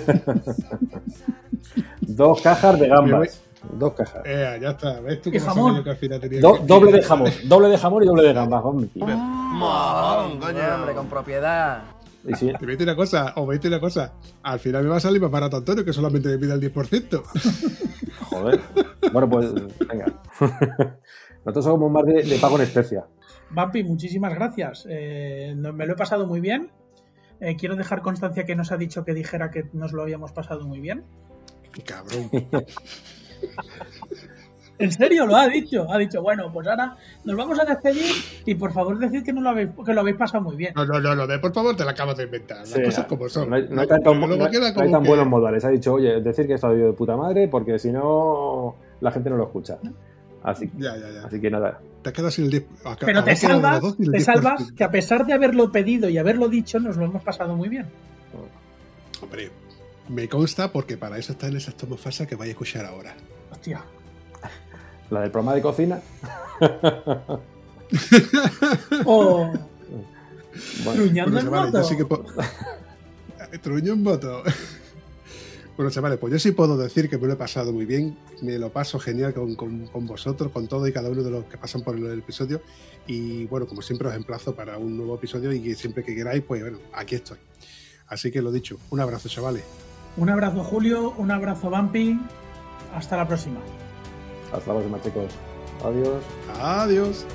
Dos cajas de gambas. Dos cajas. Eh, ya está, ¿ves tú cómo yo que al final tenía Do- que- doble de jamón. Doble de jamón y doble de gambas. vamos. Mojón, coño. Hombre, con propiedad. Y sí, vete una cosa, o vete una cosa, al final me va a salir más barato Antonio, que solamente me pide el 10%. joder. Bueno, pues venga. Nosotros somos más de, de pago en especia. Vampi, muchísimas gracias. Eh, me lo he pasado muy bien. Eh, quiero dejar constancia que nos ha dicho que dijera que nos lo habíamos pasado muy bien. Cabrón. En serio, lo ha dicho. Ha dicho, bueno, pues ahora nos vamos a despedir y por favor decid que, no lo, habéis, que lo habéis pasado muy bien. No, no, no, no, de por favor te la acabas de inventar. Las Sí, cosas como son. No hay, no hay Luego- tanto- luego no hay- queda no hay como tan que- buenos modales. Ha dicho, oye, decir que he estado yo de puta madre porque si no, la gente no lo escucha. Así, Ya, ya, ya. así que nada. Te quedas sin el 10. acá- Pero te las dos el te 10%. salvas que a pesar de haberlo pedido y haberlo dicho, nos lo hemos pasado muy bien. Hombre, me consta porque para eso está en esas tomas falsas que vais a escuchar ahora. Hostia. La del programa de cocina. O Bueno, en moto. yo sí que po- Truño en moto. Bueno, chavales, pues yo sí puedo decir que me lo he pasado muy bien. Me lo paso genial con, con- con vosotros, con todo y cada uno de los que pasan por el episodio. Y bueno, como siempre os emplazo para un nuevo episodio y que siempre que queráis, pues bueno, aquí estoy. Así que lo dicho, un abrazo, chavales. Un abrazo Julio, un abrazo Bumpy. Hasta la próxima. hasta la próxima, chicos. Adiós. Adiós.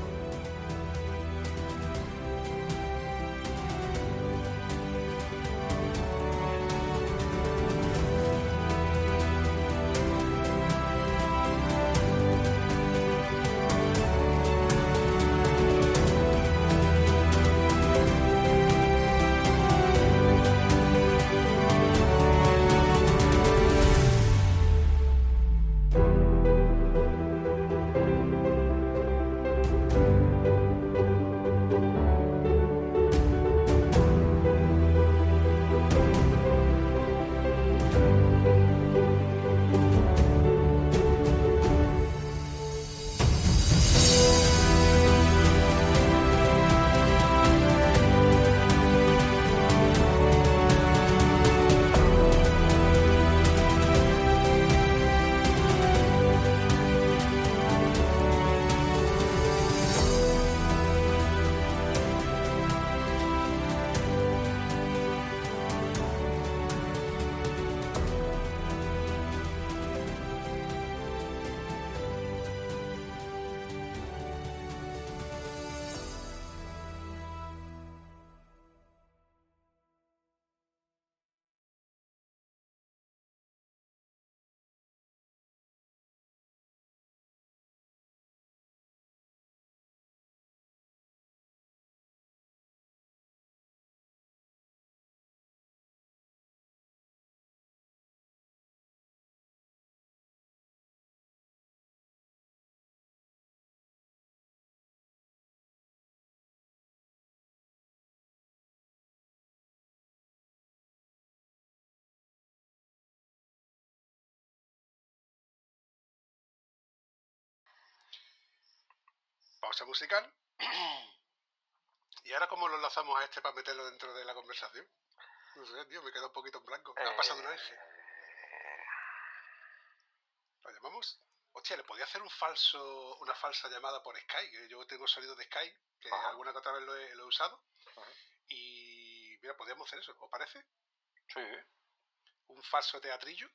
Pausa musical. ¿Y ahora cómo lo enlazamos a este para meterlo dentro de la conversación? No sé, tío, me queda un poquito en blanco. Ha pasado una eje. ¿Lo llamamos? Hostia, le podía hacer un falso, una falsa llamada por Skype. Yo tengo sonido de Skype, que Ajá. alguna que otra vez lo he, lo he usado. Ajá. Y mira, podríamos hacer eso, ¿os parece? Sí. Un falso teatrillo.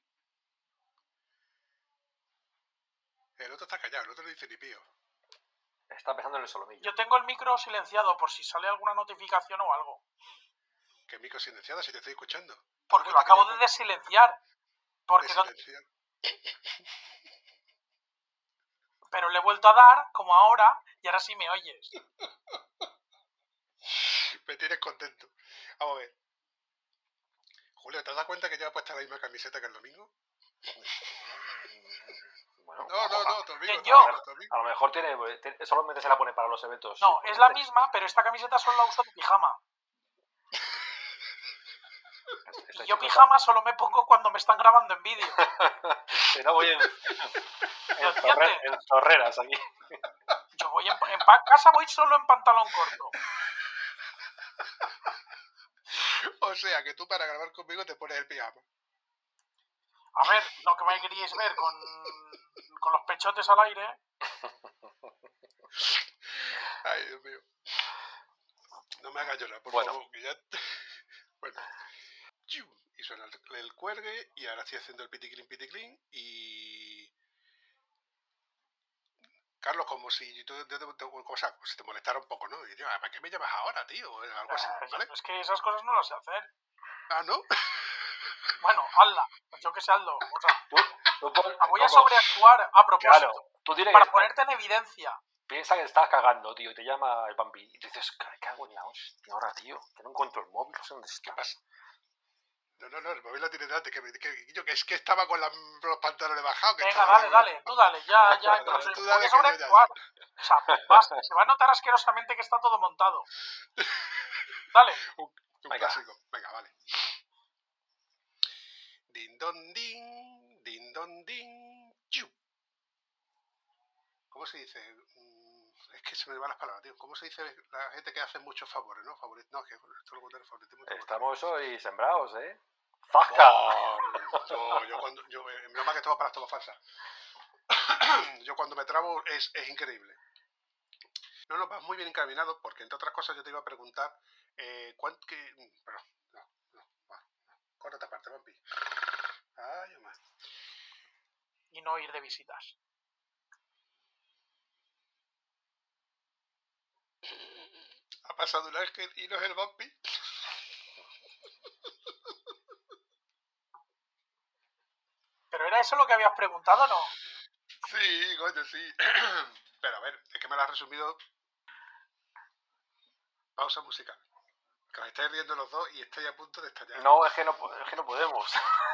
El otro está callado, el otro no dice ni pío. Está pensando en el solomillo. Yo tengo el micro silenciado por si sale alguna notificación o algo. Que micro silenciada si te estoy escuchando. Porque lo acabo de desilenciar. Porque no- pero le he vuelto a dar, como ahora, y ahora sí me oyes. Me tienes contento. Vamos a ver. Julio, ¿te has dado cuenta que lleva puesta la misma camiseta que el domingo? Bueno, No, no, no, tu amigo. A lo mejor tiene, tiene- solamente se la pone para los eventos. No, es la misma, pero esta camiseta solo la uso de pijama. Y yo pijama solo me pongo cuando me están grabando en vídeo. no voy en, en, en zorreras aquí. Yo voy en, en pa- casa voy solo en pantalón corto. O sea, que tú para grabar conmigo te pones el pijama. A ver, lo que me queríais ver con, pechotes al aire. Ay, Dios mío. No me hagas llorar, por Bueno. favor, que ya... bueno. Chiu. Y suena el, el cuergue y ahora estoy haciendo el piticlin piticlin y... Carlos, como si tú, te, te- te- o sea, como si te molestara un poco, ¿no? Y yo, "Ah, ¿para qué me llamas ahora, tío? O Algo así, ¿vale? Es que esas cosas no las sé hacer. Ah, ¿no? Bueno, hazla. Yo que sé, hazlo. O sea, Voy a sobreactuar a propósito. Claro, Tú dile para que ponerte en evidencia. piensa que estás cagando, tío, y te llama el vampi. Y tú dices, "Me cago en la hostia ahora, tío, que no encuentro el móvil, no sé dónde está. No, no, no, el móvil lo tiene delante. Que, me- que, yo, que es que estaba con la- los pantalones bajados. Que Venga, dale, dale, tú dale, ya, ya. Entonces, tú voy dale a sobreactuar. O sea, vas- se va a notar asquerosamente que está todo montado. Dale. Un Venga. clásico. Venga, vale. Din don din, din don din, yu. ¿Cómo se dice? Mm, Es que se me van las palabras, tío. ¿Cómo se dice la gente que hace muchos favores, no? Favorit no, que esto lo contrario, favoritismo. Estamos hoy sembrados, ¿eh? ¡Zasca! Oh, yo, cuando. Yo, eh, menos mal que esto va para las tomas falsas. yo cuando me trabo es, es increíble. No, no, vas muy bien encaminado porque, entre otras cosas, yo te iba a preguntar. Eh, ¿Cuánto que.? Pero, no, no, va, no. Córrete aparte, vampi. Ay, hombre. Y no ir de visitas. Ha pasado un ángel y no es el vampi. ¿Pero era eso lo que habías preguntado o no? Sí, coño, sí. Pero a ver, es que me lo has resumido. Pausa musical. Que os estáis riendo los dos y estoy a punto de estallar. No, es que no, es que no podemos.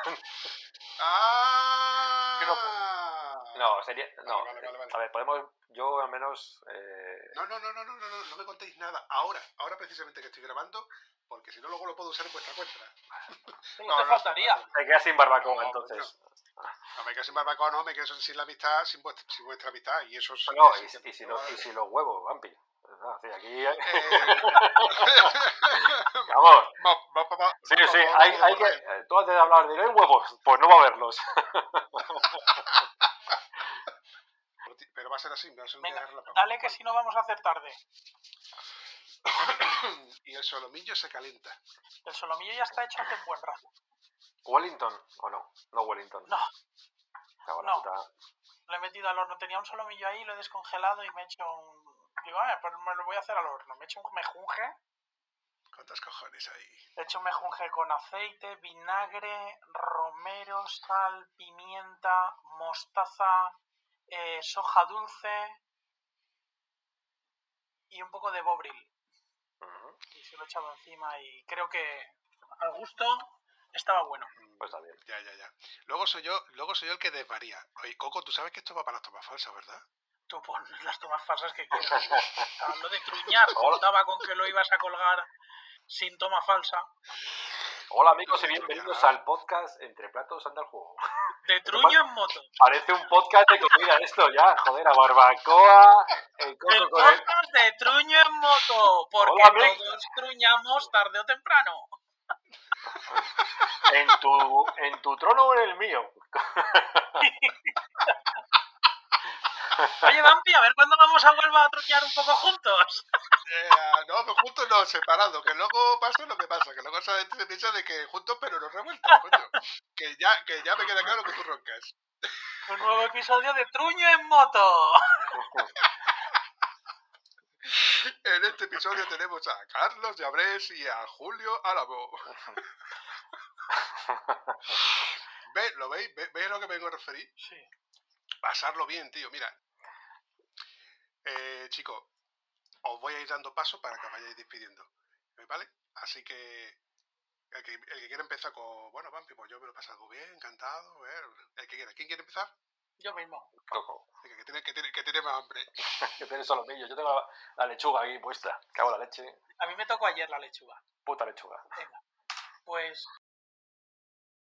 ¡Ah! Que No, sería. No, Vale, vale, vale. a ver, podemos. Yo al menos. eh, No, no, no, no, no, no, no, no me contéis nada. Ahora, ahora precisamente que estoy grabando, porque si no luego lo puedo usar en vuestra cuenta. Sí, No, te no, faltaría. no, Te quedas sin barbacoa, No, entonces. No me quedo sin barbacoa, no, me quedo sin la amistad, sin vuestra, sin vuestra amistad. Y eso es. No, y, y si lo- y si los huevos, vampi. Sí, aquí. Eh, Vamos. va- va- va- va- Sí, va- sí, va- hay, va- hay va- que. eh, Tú antes de hablar de no hay huevos, pues no va a verlos. Pero va a ser así, va a ser un Venga, día de relámpago. dale que si no vamos a hacer tarde. y el solomillo se calienta. El solomillo ya está hecho hace un buen rato. ¿Wellington o no? No Wellington. No. Cago en la No. puta. Lo he metido al horno. Tenía un solomillo ahí, lo he descongelado y me he hecho un... Digo, ah, pues me lo voy a hacer al horno. Me he hecho un mejunje. ¿Cuántos cojones hay? He hecho un mejunje con aceite, vinagre, romero, sal, pimienta, mostaza, eh, soja dulce y un poco de bobril. Y se lo he echado encima y creo que al gusto estaba bueno. Pues está bien. Ya, ya, ya. Luego soy yo, luego soy yo el que desvaría. Oye, Coco, tú sabes que esto va para las tomas falsas, ¿verdad? Tú pon las tomas falsas que quieras. Lo de truñar, contaba con que lo ibas a colgar sin toma falsa. Hola amigos y bienvenidos al podcast Entre Platos Anda el Juego. De truño en moto. Parece un podcast de comida esto ya, joder, a barbacoa, el El coco con el... podcast de truño en moto. Porque Hola, todos truñamos tarde o temprano. En tu, en tu trono o en el mío. Oye, Vampi, a ver cuándo vamos a volver a truñar un poco juntos. Eh, no, pero juntos no, separados. Que luego pasa lo que pasa. Que luego gente se piensa de que juntos pero no revueltos, coño. Que ya, que ya me queda claro que tú roncas. Un nuevo episodio de truño en moto. En este episodio tenemos a Carlos Llabrés y a Julio Álamo. ¿Ve, ¿Lo veis? ¿Ve- ¿Veis a lo que me vengo a referir? Sí. Pasarlo bien, tío. Mira, eh, chicos, os voy a ir dando paso para que os vayáis despidiendo, ¿vale? Así que el que, el que quiera empezar con, bueno, Vampi, pues yo me lo he pasado bien, encantado. a ver, el que quiera, ¿quién quiere empezar? Yo mismo. Coco, Venga, que tiene, que tiene, que tiene más hambre. que tienes solomillo. Yo tengo la, la lechuga aquí puesta. Cago en la leche. A mí me tocó ayer la lechuga. Puta lechuga. Pues